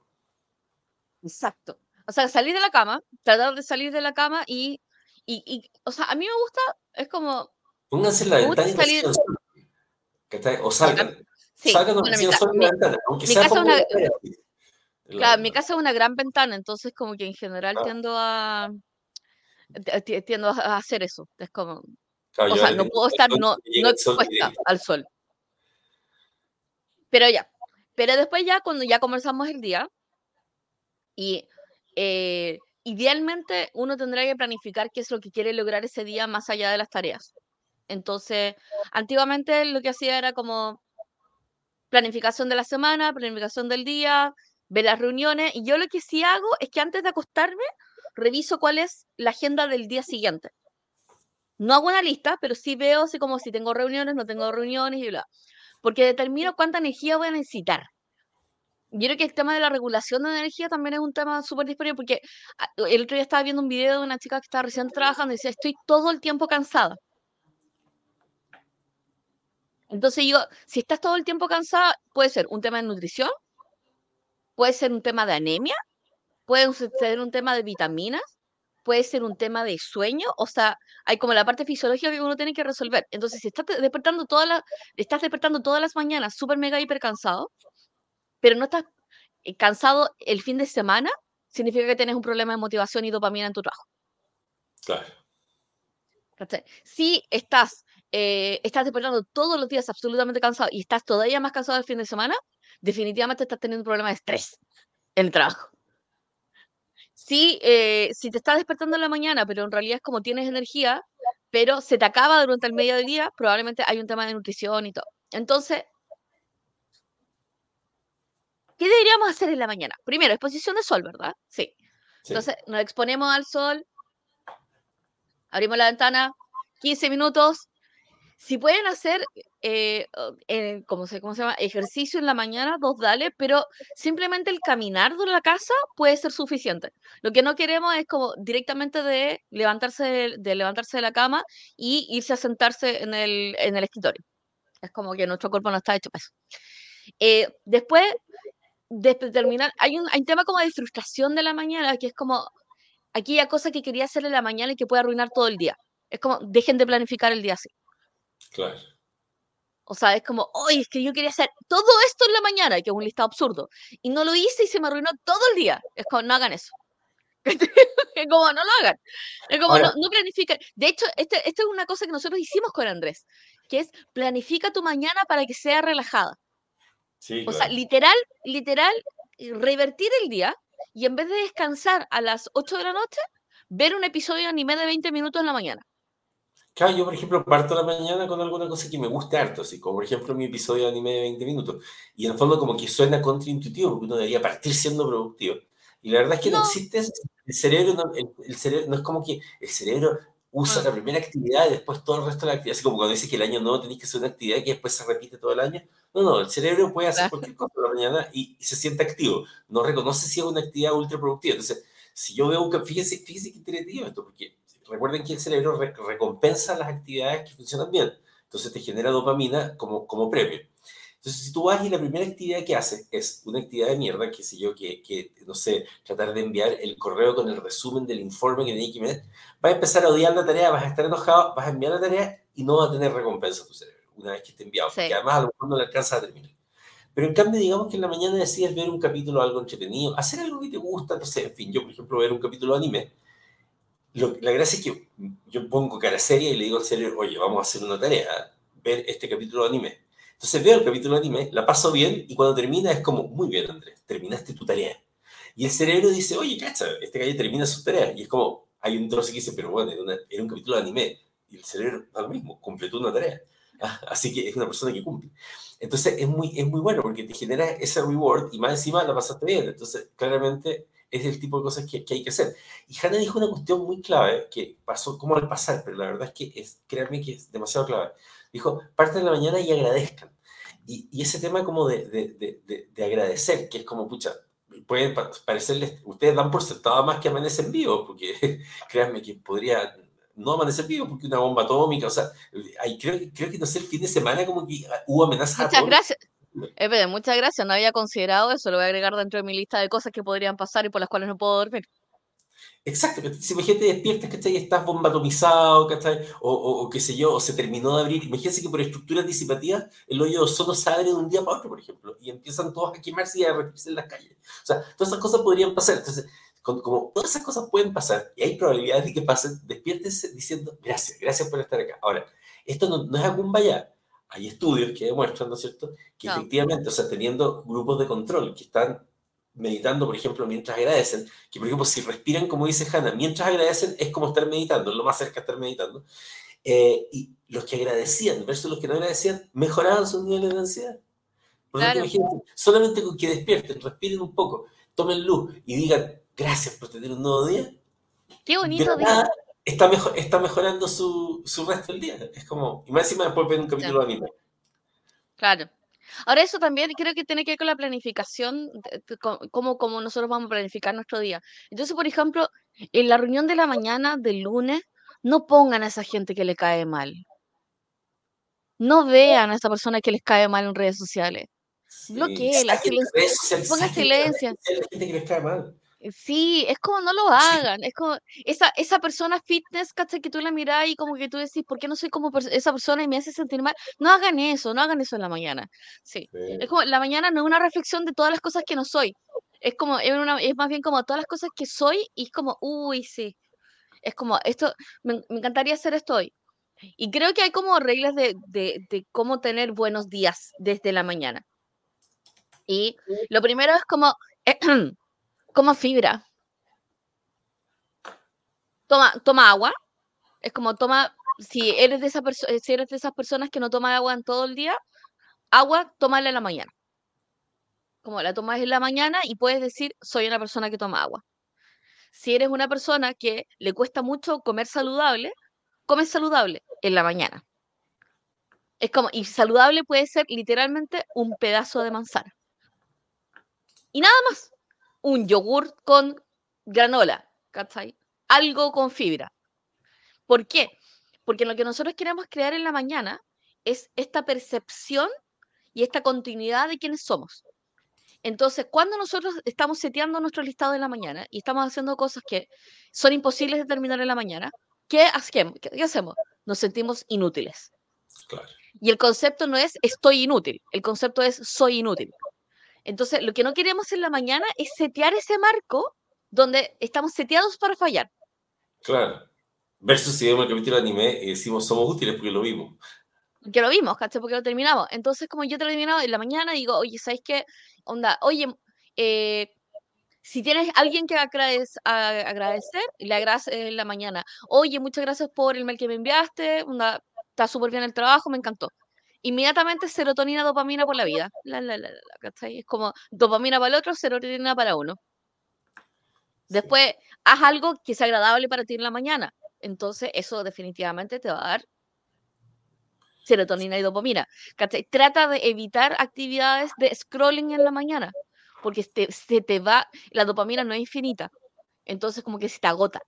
Exacto o sea, salir de la cama, tratar de salir de la cama y, y, y o sea, a mí me gusta, es como... Pónganse la ventana salir... o salgan. Sí, salgan bueno, mi, sol mi, la ventana, aunque mi sea casa una, Claro, mi casa es una gran ventana, entonces como que en general tiendo a tiendo a hacer eso. Es como, claro, o sea, no puedo estar no, no expuesta al sol. Pero ya, pero después ya cuando ya comenzamos el día y eh, idealmente uno tendrá que planificar qué es lo que quiere lograr ese día más allá de las tareas. Entonces, antiguamente lo que hacía era como planificación de la semana, planificación del día, ver las reuniones, y yo lo que sí hago es que antes de acostarme, reviso cuál es la agenda del día siguiente. No hago una lista, pero sí veo así como si tengo reuniones, no tengo reuniones y bla. Porque determino cuánta energía voy a necesitar. Yo creo que el tema de la regulación de energía también es un tema súper disponible porque ah, el otro día estaba viendo un video de una chica que estaba recién trabajando y decía, estoy todo el tiempo cansada. Entonces digo, si estás todo el tiempo cansada, puede ser un tema de nutrición, puede ser un tema de anemia, puede ser un tema de vitaminas, puede ser un tema de sueño, o sea, hay como la parte fisiológica que uno tiene que resolver. Entonces, si estás despertando todas las, estás despertando todas las mañanas súper mega hiper cansado, pero no estás eh, cansado el fin de semana, significa que tienes un problema de motivación y dopamina en tu trabajo. Claro. Si estás, eh, estás despertando todos los días absolutamente cansado y estás todavía más cansado el fin de semana, definitivamente estás teniendo un problema de estrés en el trabajo. Si, eh, si te estás despertando en la mañana, pero en realidad es como tienes energía, pero se te acaba durante el medio del día, probablemente hay un tema de nutrición y todo. Entonces, ¿qué deberíamos hacer en la mañana? Primero, exposición de sol, ¿verdad? Sí. Entonces, nos exponemos al sol, abrimos la ventana, 15 minutos, si pueden hacer, eh, eh, ¿cómo, se, ¿cómo se llama? Ejercicio en la mañana, dos dale, pero simplemente el caminar de la casa puede ser suficiente. Lo que no queremos es como directamente de levantarse de, levantarse de la cama y irse a sentarse en el, en el escritorio. Es como que nuestro cuerpo no está hecho para eso. Eh, después de terminar, hay un, hay un tema como de frustración de la mañana, que es como aquella cosa que quería hacer en la mañana y que puede arruinar todo el día. Es como, dejen de planificar el día así. Claro. O sea, es como, oye, es que yo quería hacer todo esto en la mañana, que es un listado absurdo. Y no lo hice y se me arruinó todo el día. Es como, no hagan eso. es como, no lo hagan. Es como, no, no, planifiquen. De hecho, este, esto es una cosa que nosotros hicimos con Andrés, que es planifica tu mañana para que sea relajada. Sí, o sea, literal, literal, revertir el día y en vez de descansar a las 8 de la noche, ver un episodio de anime de 20 minutos en la mañana. Claro, yo por ejemplo parto la mañana con alguna cosa que me guste harto, así como por ejemplo mi episodio de anime de 20 minutos. Y en el fondo como que suena contraintuitivo, porque uno debería partir siendo productivo. Y la verdad es que no, existe, el cerebro, no, el, cerebro no es como que el cerebro usa la ah. primera actividad y después todo el resto de la actividad. Así como cuando dice que el año nuevo tenéis que hacer una actividad que después se repite todo el año. No, no, el cerebro puede hacer cualquier cosa por la mañana y, se siente activo. No reconoce si es una actividad ultra productiva. Entonces, si yo veo que, fíjese, fíjese que interactivo esto, porque recuerden que el cerebro recompensa las actividades que funcionan bien. Entonces te genera dopamina como, como premio. Entonces, si tú vas y la primera actividad que haces es una actividad de mierda, que sé yo, que, que no sé, tratar de enviar el correo con el resumen del informe que tenías que enviar, vas a empezar a odiar la tarea, vas a estar enojado, vas a enviar la tarea y no va a tener recompensa tu cerebro una vez que esté enviado, porque además a lo mejor no le alcanza a terminar. Pero en cambio, digamos que en la mañana decides ver un capítulo algo entretenido, hacer algo que te gusta, no sé, en fin, yo por ejemplo ver un capítulo de anime, la gracia es que yo pongo cara seria y le digo al cerebro, oye, vamos a hacer una tarea, ver este capítulo de anime. Entonces veo el capítulo de anime, la paso bien y cuando termina es como, muy bien Andrés, terminaste tu tarea. Y el cerebro dice, oye, cacha, este gallo termina su tarea. Y es como, hay un trozo que dice, pero bueno, era, un capítulo de anime. Y el cerebro da lo mismo, completó una tarea. Ah, así que es una persona que cumple. Entonces es muy, es muy bueno porque te genera ese reward y más encima la pasaste bien. Entonces, claramente es el tipo de cosas que, que, hay que hacer. Y Hannah dijo una cuestión muy clave que pasó como al pasar, pero la verdad es que es, créanme que es demasiado clave. Dijo, parten de la mañana y agradezcan. Y, y ese tema como de, de, de, de, agradecer, que es como, pucha, puede parecerles, ustedes dan por sentado más que amanecen vivos, porque créanme que podría no amanecer vivo porque una bomba atómica, o sea, hay, creo, creo que no sé, el fin de semana como que hubo amenazas Muchas gracias. Epede, muchas gracias. No había considerado eso. Lo voy a agregar dentro de mi lista de cosas que podrían pasar y por las cuales no puedo dormir. Exacto, si imagínate despiertas, ¿cachai? Estás bombatomizado, ¿cachai? O, o, o, qué sé yo, o se terminó de abrir. Imagínense que por estructuras disipativas el hoyo solo se abre de un día para otro, por ejemplo, y empiezan todos a quemarse y a derretirse en las calles. O sea, todas esas cosas podrían pasar. Entonces, como todas esas cosas pueden pasar y hay probabilidades de que pasen, despiértese diciendo gracias, gracias por estar acá. Ahora, esto no, no es algún vaya hay estudios que demuestran, ¿no es cierto?, que efectivamente, o sea, teniendo grupos de control que están meditando, por ejemplo, mientras agradecen, que por ejemplo, si respiran, como dice Hannah, mientras agradecen es como estar meditando, es lo más cerca de estar meditando, eh, y los que agradecían versus los que no agradecían, mejoraban su nivel de ansiedad. Por claro. ejemplo, solamente con que despierten, respiren un poco, tomen luz y digan gracias por tener un nuevo día. Qué bonito día está, mejor, está mejorando su, su, resto del día. Es como, y más encima después ver un capítulo de anime. Claro. Ahora eso también creo que tiene que ver con la planificación, cómo, cómo nosotros vamos a planificar nuestro día. Entonces, por ejemplo, en la reunión de la mañana del lunes, no pongan a esa gente que le cae mal. No vean a esa persona que les cae mal en redes sociales. Sí. Bloqueenla, ponga silencio. gente que les cae mal. Sí, es como no lo hagan, es como esa, esa persona fitness, ¿cachai? Que tú la mirás y como que tú decís, ¿por qué no soy como esa persona y me hace sentir mal? No hagan eso, no hagan eso en la mañana. Sí. Es como la mañana no es una reflexión de todas las cosas que no soy. Es como, es, una, es más bien como todas las cosas que soy y es como, uy, sí. Es como, esto, me, encantaría hacer esto hoy. Y creo que hay como reglas de, de, de cómo tener buenos días desde la mañana. Y lo primero es como, Como fibra. Toma, toma agua. Es como toma, si eres de esa si eres de esas personas que no toman agua en todo el día, agua, tómala en la mañana. Como la tomas en la mañana y puedes decir, soy una persona que toma agua. Si eres una persona que le cuesta mucho comer saludable, come saludable en la mañana. Es como, y saludable puede ser literalmente un pedazo de manzana. Y nada más un yogur con granola, ¿cachai? Algo con fibra. ¿Por qué? Porque lo que nosotros queremos crear en la mañana es esta percepción y esta continuidad de quiénes somos. Entonces, cuando nosotros estamos seteando nuestro listado en la mañana y estamos haciendo cosas que son imposibles de terminar en la mañana, ¿qué hacemos? ¿Qué hacemos? Nos sentimos inútiles. Y el concepto no es estoy inútil, el concepto es soy inútil. Entonces, lo que no queremos en la mañana es setear ese marco donde estamos seteados para fallar. Claro. Versus si vemos el capítulo de anime y decimos somos útiles porque lo vimos. Que lo vimos, ¿cachai? Porque lo terminamos. Entonces, como yo he terminado en la mañana, digo, oye, ¿sabes qué? Onda, oye, eh, si tienes alguien que agradecer, agradecer le agradece en la mañana. Oye, muchas gracias por el mail que me enviaste. Onda, está súper bien el trabajo, me encantó inmediatamente serotonina, dopamina por la vida. La, la, la, es como dopamina para el otro, serotonina para uno. Después, haz algo que sea agradable para ti en la mañana. Entonces, eso definitivamente te va a dar serotonina y dopamina. Trata de evitar actividades de scrolling en la mañana, porque se te va, la dopamina no es infinita. Entonces, como que se te agota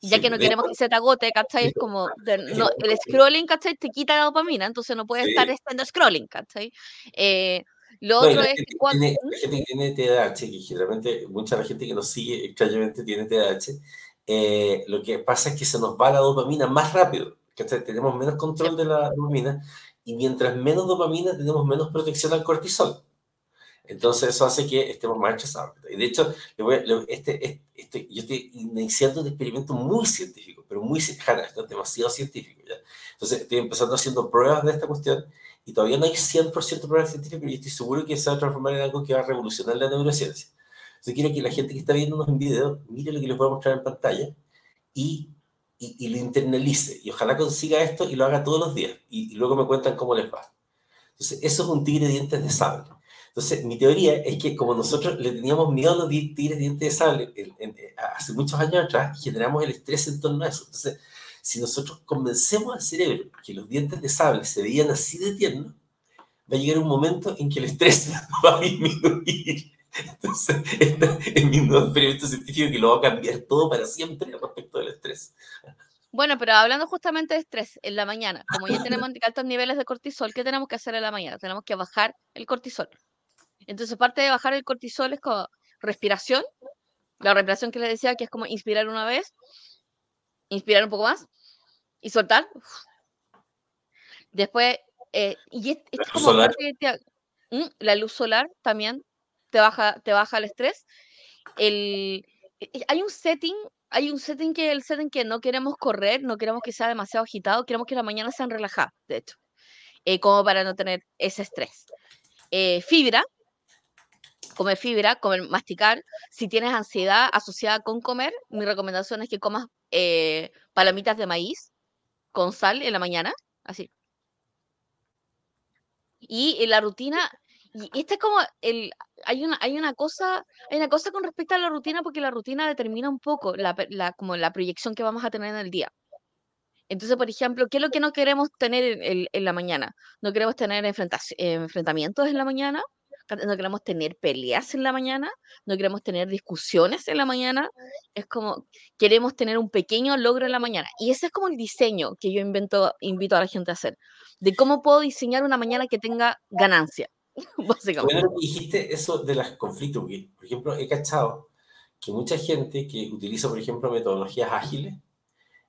ya que no queremos que se te agote, ¿cachai? Es como, el scrolling, ¿cachai? Te quita la dopamina, entonces no puedes estar estando scrolling, ¿cachai? Eh, lo otro es que cuando... Tiene, la gente que tiene TDAH, que generalmente mucha la gente que nos sigue extrañamente tiene TDAH, eh, lo que pasa es que se nos va la dopamina más rápido, ¿cachai? Tenemos menos control de la dopamina y mientras menos dopamina tenemos menos protección al cortisol. Entonces eso hace que estemos más estresados. Y de hecho, este, este, yo estoy iniciando un experimento muy científico, pero muy científico, demasiado científico. ¿ya? Entonces estoy empezando haciendo pruebas de esta cuestión y todavía no hay 100% pruebas científicas, pero yo estoy seguro que se va a transformar en algo que va a revolucionar la neurociencia. Entonces quiero que la gente que está viéndonos en video mire lo que les voy a mostrar en pantalla y, y, lo internalice. Y ojalá consiga esto y lo haga todos los días. Y, y luego me cuentan cómo les va. Entonces, eso es un tigre de dientes de sable. Entonces, mi teoría es que como nosotros le teníamos miedo a los tigres dientes de sable hace muchos años atrás, generamos el estrés en torno a eso. Entonces, si nosotros convencemos al cerebro que los dientes de sable se veían así de tiernos, va a llegar un momento en que el estrés va a disminuir. Entonces, este es mi nuevo experimento científico que lo va a cambiar todo para siempre respecto del estrés. Bueno, pero hablando justamente de estrés, en la mañana, como ya tenemos altos niveles de cortisol, ¿qué tenemos que hacer en la mañana? Tenemos que bajar el cortisol. Entonces, parte de bajar el cortisol es como respiración, la respiración que les decía, que es como inspirar una vez, inspirar un poco más y soltar. Después, eh, y es, como ¿Mm? la luz solar también te baja, te baja el estrés. El, e, e, hay un setting, hay un setting que el setting que no queremos correr, no queremos que sea demasiado agitado, queremos que la mañana sean relajadas, de hecho, eh, como para no tener ese estrés. Eh, fibra, comer fibra, comer, masticar. Si tienes ansiedad asociada con comer, mi recomendación es que comas eh, palomitas de maíz con sal en la mañana, así. Y en la rutina, y esta es como el, hay una, hay una cosa, hay una cosa con respecto a la rutina, porque la rutina determina un poco la, como la proyección que vamos a tener en el día. Entonces, por ejemplo, ¿qué es lo que no queremos tener en, la mañana? No queremos tener enfrentamientos en la mañana, no queremos tener peleas en la mañana, no queremos tener discusiones en la mañana, es como queremos tener un pequeño logro en la mañana. Y ese es como el diseño que yo invento, invito a la gente a hacer, de cómo puedo diseñar una mañana que tenga ganancia, básicamente. Bueno, dijiste eso de los conflictos, porque, por ejemplo, he cachado que mucha gente que utiliza, por ejemplo, metodologías ágiles,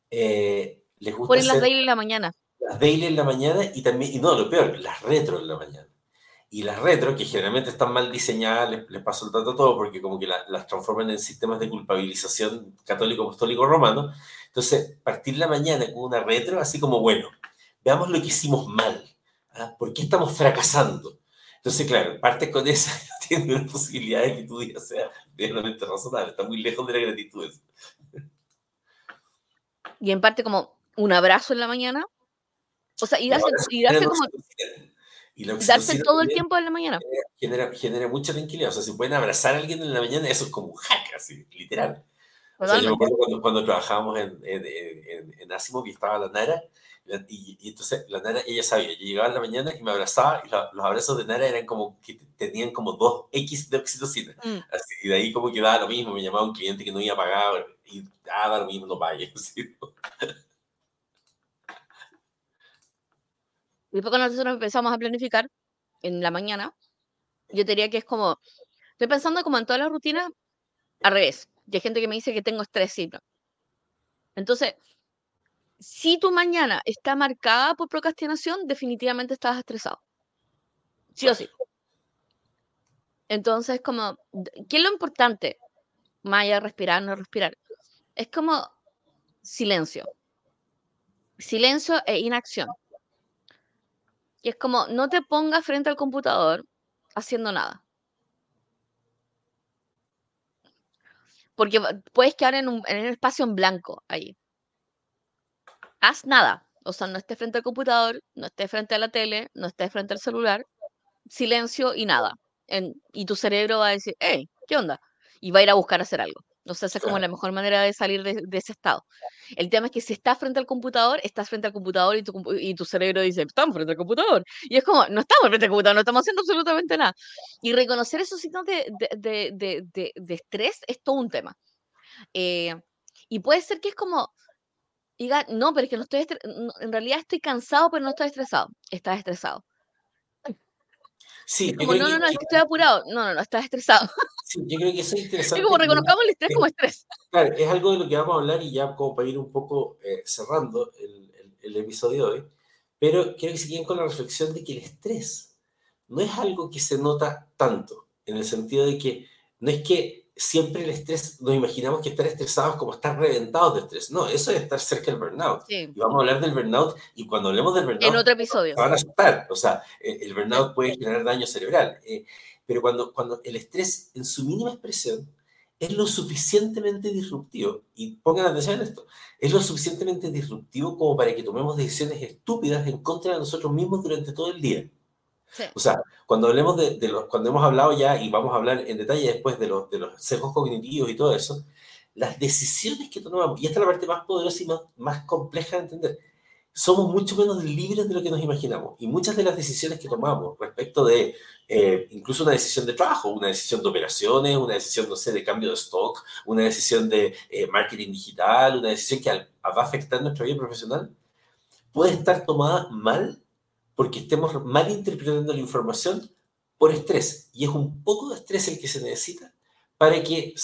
eh, les gusta. Ponen las daily en la mañana. Las daily en la mañana y también, y no, lo peor, las retro en la mañana. Y las retro, que generalmente están mal diseñadas, les, les paso el dato todo porque como que las transforman en sistemas de culpabilización católico, apostólico, romano. Entonces, partir la mañana con una retro, así como, bueno, veamos lo que hicimos mal. ¿ah? ¿Por qué estamos fracasando? Entonces, claro, partes con esa, tiene una posibilidad de que tu día sea realmente razonable. Está muy lejos de la gratitud. Y en parte como un abrazo en la mañana. O sea, y darse como y Darse todo el tiempo en la mañana. Genera, genera mucha tranquilidad. O sea, si pueden abrazar a alguien en la mañana, eso es como un hack, así, literal. O sea, yo me acuerdo cuando, cuando trabajábamos en, en, en, en Asimov y estaba la Nara, y, y, entonces la Nara, ella sabía, yo llegaba en la mañana y me abrazaba, y los abrazos de Nara eran como que tenían como dos X de oxitocina. Mm. Así, y de ahí como que daba lo mismo, me llamaba un cliente que no iba a pagar, y daba lo mismo, no pague. Y después cuando nosotros empezamos a planificar en la mañana, yo diría que es como, estoy pensando como en todas las rutinas al revés. Y hay gente que me dice que tengo estrés, sí. Entonces, si tu mañana está marcada por procrastinación, definitivamente estás estresado. Sí o sí. Entonces, como, ¿qué es lo importante? Más allá de respirar, no respirar. Es como silencio. Silencio e inacción. Y es como, no te pongas frente al computador haciendo nada. Porque puedes quedar en un, en un espacio en blanco ahí. Haz nada. O sea, no estés frente al computador, no estés frente a la tele, no estés frente al celular. Silencio y nada. y tu cerebro va a decir, hey, ¿qué onda? Y va a ir a buscar hacer algo. No sé, esa es como la mejor manera de salir de, ese estado. El tema es que si estás frente al computador, estás frente al computador y tu, y tu cerebro dice, estamos frente al computador. Y es como, no estamos frente al computador, no estamos haciendo absolutamente nada. Y reconocer esos signos de, de, de estrés es todo un tema. Eh, y puede ser que es como, diga, no, pero es que no estoy, en realidad estoy cansado, pero no estoy estresado. Estás estresado. Sí, como, no, no, no, es que estoy apurado. No, no, no, estás estresado. Sí, yo creo que eso es interesante. Es como reconozcamos el estrés como estrés. Claro, es algo de lo que vamos a hablar y ya como para ir un poco eh, cerrando el, el, episodio de hoy, pero quiero que se queden con la reflexión de que el estrés no es algo que se nota tanto, en el sentido de que no es que siempre el estrés, nos imaginamos que estar estresados como estar reventados de estrés. No, eso es estar cerca del burnout. Y vamos a hablar del burnout y cuando hablemos del burnout... En otro episodio. Van a asustar. O sea, el burnout puede generar daño cerebral. Eh, pero cuando, cuando el estrés en su mínima expresión es lo suficientemente disruptivo, y pongan atención en esto, es lo suficientemente disruptivo como para que tomemos decisiones estúpidas en contra de nosotros mismos durante todo el día. O sea, cuando hablemos de, los, cuando hemos hablado ya, y vamos a hablar en detalle después de los, de los sesgos cognitivos y todo eso, las decisiones que tomamos, y esta es la parte más poderosa y más, compleja de entender, somos mucho menos libres de lo que nos imaginamos. Y muchas de las decisiones que tomamos respecto de eh, incluso una decisión de trabajo, una decisión de operaciones, una decisión, no sé, de cambio de stock, una decisión de eh, marketing digital, una decisión que va a afectar nuestra vida profesional, puede estar tomada mal porque estemos mal interpretando la información por estrés. Y es un poco de estrés el que se necesita para que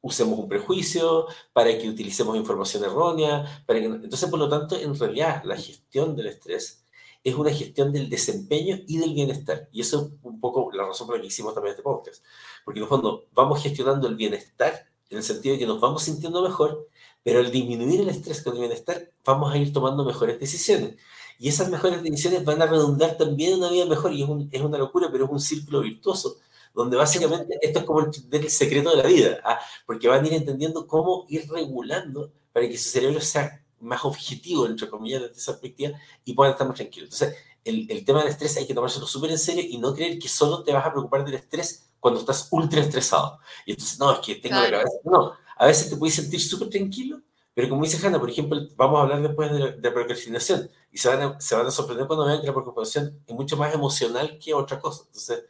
usemos un prejuicio, para que utilicemos información errónea. Para que, entonces, por lo tanto, en realidad, la gestión del estrés es una gestión del desempeño y del bienestar. Y eso es un poco la razón por la que hicimos también este podcast. Porque en el fondo vamos gestionando el bienestar en el sentido de que nos vamos sintiendo mejor, pero al disminuir el estrés con el bienestar, vamos a ir tomando mejores decisiones. Y esas mejores decisiones van a redundar también en una vida mejor. Y es, es una locura, pero es un círculo virtuoso, donde básicamente esto es como el, secreto de la vida, ¿ah? porque van a ir entendiendo cómo ir regulando para que su cerebro sea más objetivo, entre comillas, desde esa perspectiva, y puedan estar más tranquilos. Entonces, el, el tema del estrés hay que tomárselo súper en serio y no creer que solo te vas a preocupar del estrés cuando estás ultra estresado. Y entonces, no, es que tengo la cabeza. No, a veces te puedes sentir súper tranquilo, Pero como dice Hanna, por ejemplo, vamos a hablar después de, de procrastinación y se van, a, se van a sorprender cuando vean que la procrastinación es mucho más emocional que otra cosa. Entonces,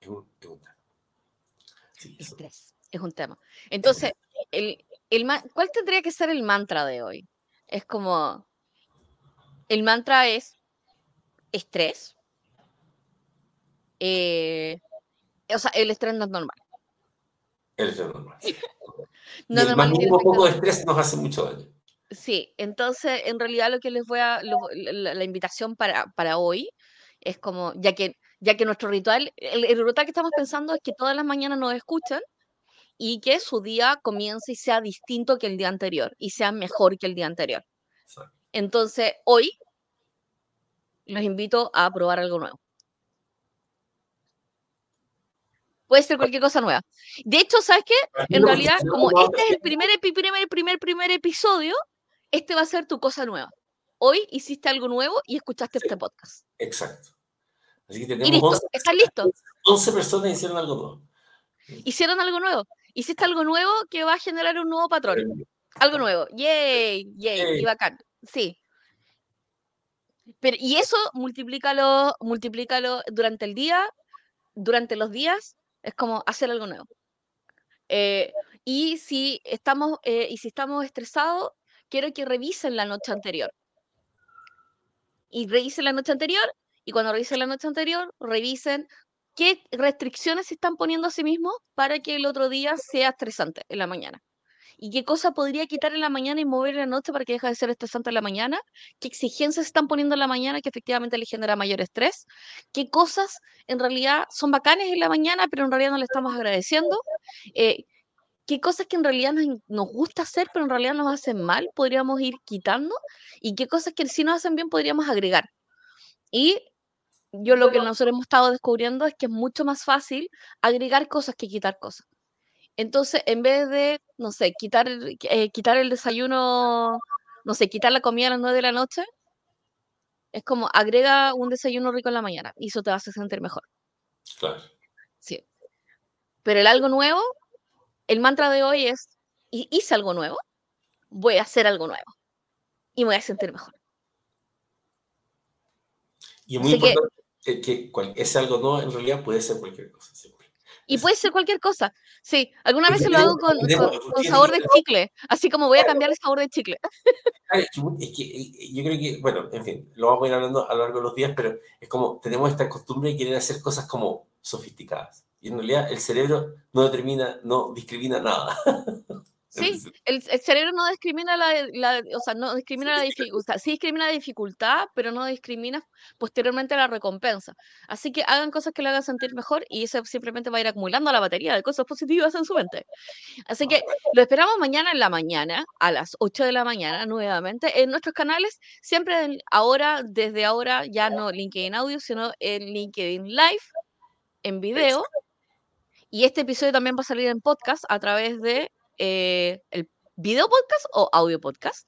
es un, tema. Estrés, es un tema. Entonces, el, el, ¿cuál tendría que ser el mantra de hoy? Es como, el mantra es estrés. Eh, o sea, el estrés no es normal. El estrés normal. No y el más un poco de estrés nos hace mucho daño. Sí, entonces en realidad lo que les voy a, la, invitación para, para hoy es como, ya que, ya que nuestro ritual, el, el, ritual que estamos pensando es que todas las mañanas nos escuchan y que su día comience y sea distinto que el día anterior y sea mejor que el día anterior. Entonces, hoy los invito a probar algo nuevo. Puede ser cualquier cosa nueva. De hecho, ¿sabes qué? En realidad, como este es el primer, primer, primer, primer episodio, este va a ser tu cosa nueva. Hoy hiciste algo nuevo y escuchaste este podcast. Exacto. Así que tenemos y listo, 11, ¿estás listo? 11 personas hicieron algo nuevo. Hicieron algo nuevo. Hiciste algo nuevo que va a generar un nuevo patrón. Algo nuevo. Yay, yay, y bacán. Sí. Pero, y eso multiplícalo, multiplícalo durante el día, durante los días, es como hacer algo nuevo. Eh, y si estamos, eh, y si estamos estresados, quiero que revisen la noche anterior. Y revisen la noche anterior, y cuando revisen la noche anterior, revisen qué restricciones se están poniendo a sí mismos para que el otro día sea estresante en la mañana y qué cosa podría quitar en la mañana y mover en la noche para que deje de ser estresante en la mañana, qué exigencias están poniendo en la mañana que efectivamente le genera mayor estrés, qué cosas en realidad son bacanes en la mañana, pero en realidad no le estamos agradeciendo, eh, qué cosas que en realidad nos, nos, gusta hacer, pero en realidad nos hacen mal, podríamos ir quitando, y qué cosas que sí nos hacen bien podríamos agregar. Y yo lo que nosotros hemos estado descubriendo es que es mucho más fácil agregar cosas que quitar cosas. Entonces, en vez de, no sé, quitar, eh, quitar el desayuno, no sé, quitar la comida a las 9 de la noche, es como agrega un desayuno rico en la mañana y eso te hacer sentir mejor. Claro. Sí. Pero el algo nuevo, el mantra de hoy es, hice algo nuevo, voy a hacer algo nuevo y me voy a sentir mejor. Y es muy importante que, ese algo nuevo en realidad puede ser cualquier cosa. Y puede ser cualquier cosa. Sí, alguna vez se lo hago con, con, sabor de chicle, así como voy a cambiar el sabor de chicle. Es que yo creo que, bueno, en fin, lo vamos a ir hablando a lo largo de los días, pero es como tenemos esta costumbre de querer hacer cosas como sofisticadas. Y en realidad el cerebro no determina, no discrimina nada. Sí, el, cerebro no discrimina la, o sea, no discrimina la dificultad, sí discrimina la dificultad, pero no discrimina posteriormente la recompensa. Así que hagan cosas que le hagan sentir mejor y eso simplemente va a ir acumulando la batería de cosas positivas en su mente. Así que lo esperamos mañana en la mañana, a las 8 de la mañana, nuevamente, en nuestros canales, siempre ahora, desde ahora, ya no LinkedIn Audio, sino en LinkedIn Live, en video. Y este episodio también va a salir en podcast a través de eh, el video podcast o audio podcast?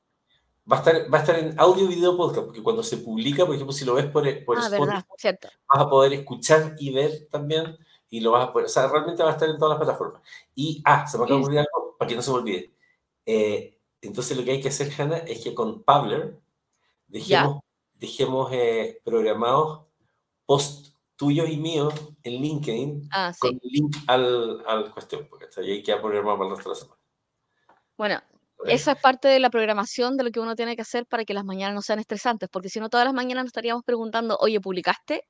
Va a, estar, va a estar en audio video podcast, porque cuando se publica, por ejemplo, si lo ves por, por ah, Spotify, cierto. vas a poder escuchar y ver también, y lo vas a poder, o sea, realmente va a estar en todas las plataformas. Y, ah, se me acaba de ocurrir algo, para que no se me olvide. Eh, entonces lo que hay que hacer, Hanna, es que con Pabler dejemos, dejemos eh, programados post tuyos y míos en LinkedIn ah, con link al, al cuestión, porque ahí hay que poner más para nuestra semana. Bueno, esa es parte de la programación de lo que uno tiene que hacer para que las mañanas no sean estresantes, porque si no, todas las mañanas nos estaríamos preguntando, oye, ¿publicaste?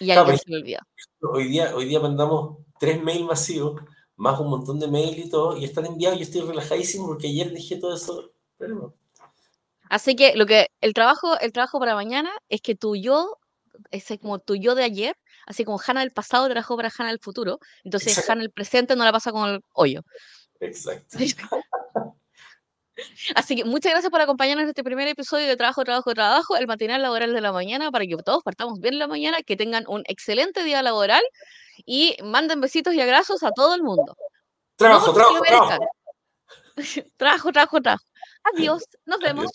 Y alguien se olvida. Hoy día, hoy día mandamos tres mails masivos, más un montón de mails y todo, y están enviados. Yo estoy relajadísimo porque ayer dejé todo eso, pero Así que lo que el trabajo, el trabajo para mañana es que tu yo, ese como tu yo de ayer, así como Hannah del pasado trabajó para Hannah del futuro, entonces Exacto. Hannah del presente no la pasa con el hoyo. Exacto. Así que muchas gracias por acompañarnos en este primer episodio de Trabajo, Trabajo, Trabajo, el matinal laboral de la mañana, para que todos partamos bien la mañana, que tengan un excelente día laboral y manden besitos y abrazos a todo el mundo. Trabajo, trabajo, trabajo. trabajo, trabajo, trabajo. Adiós, nos vemos.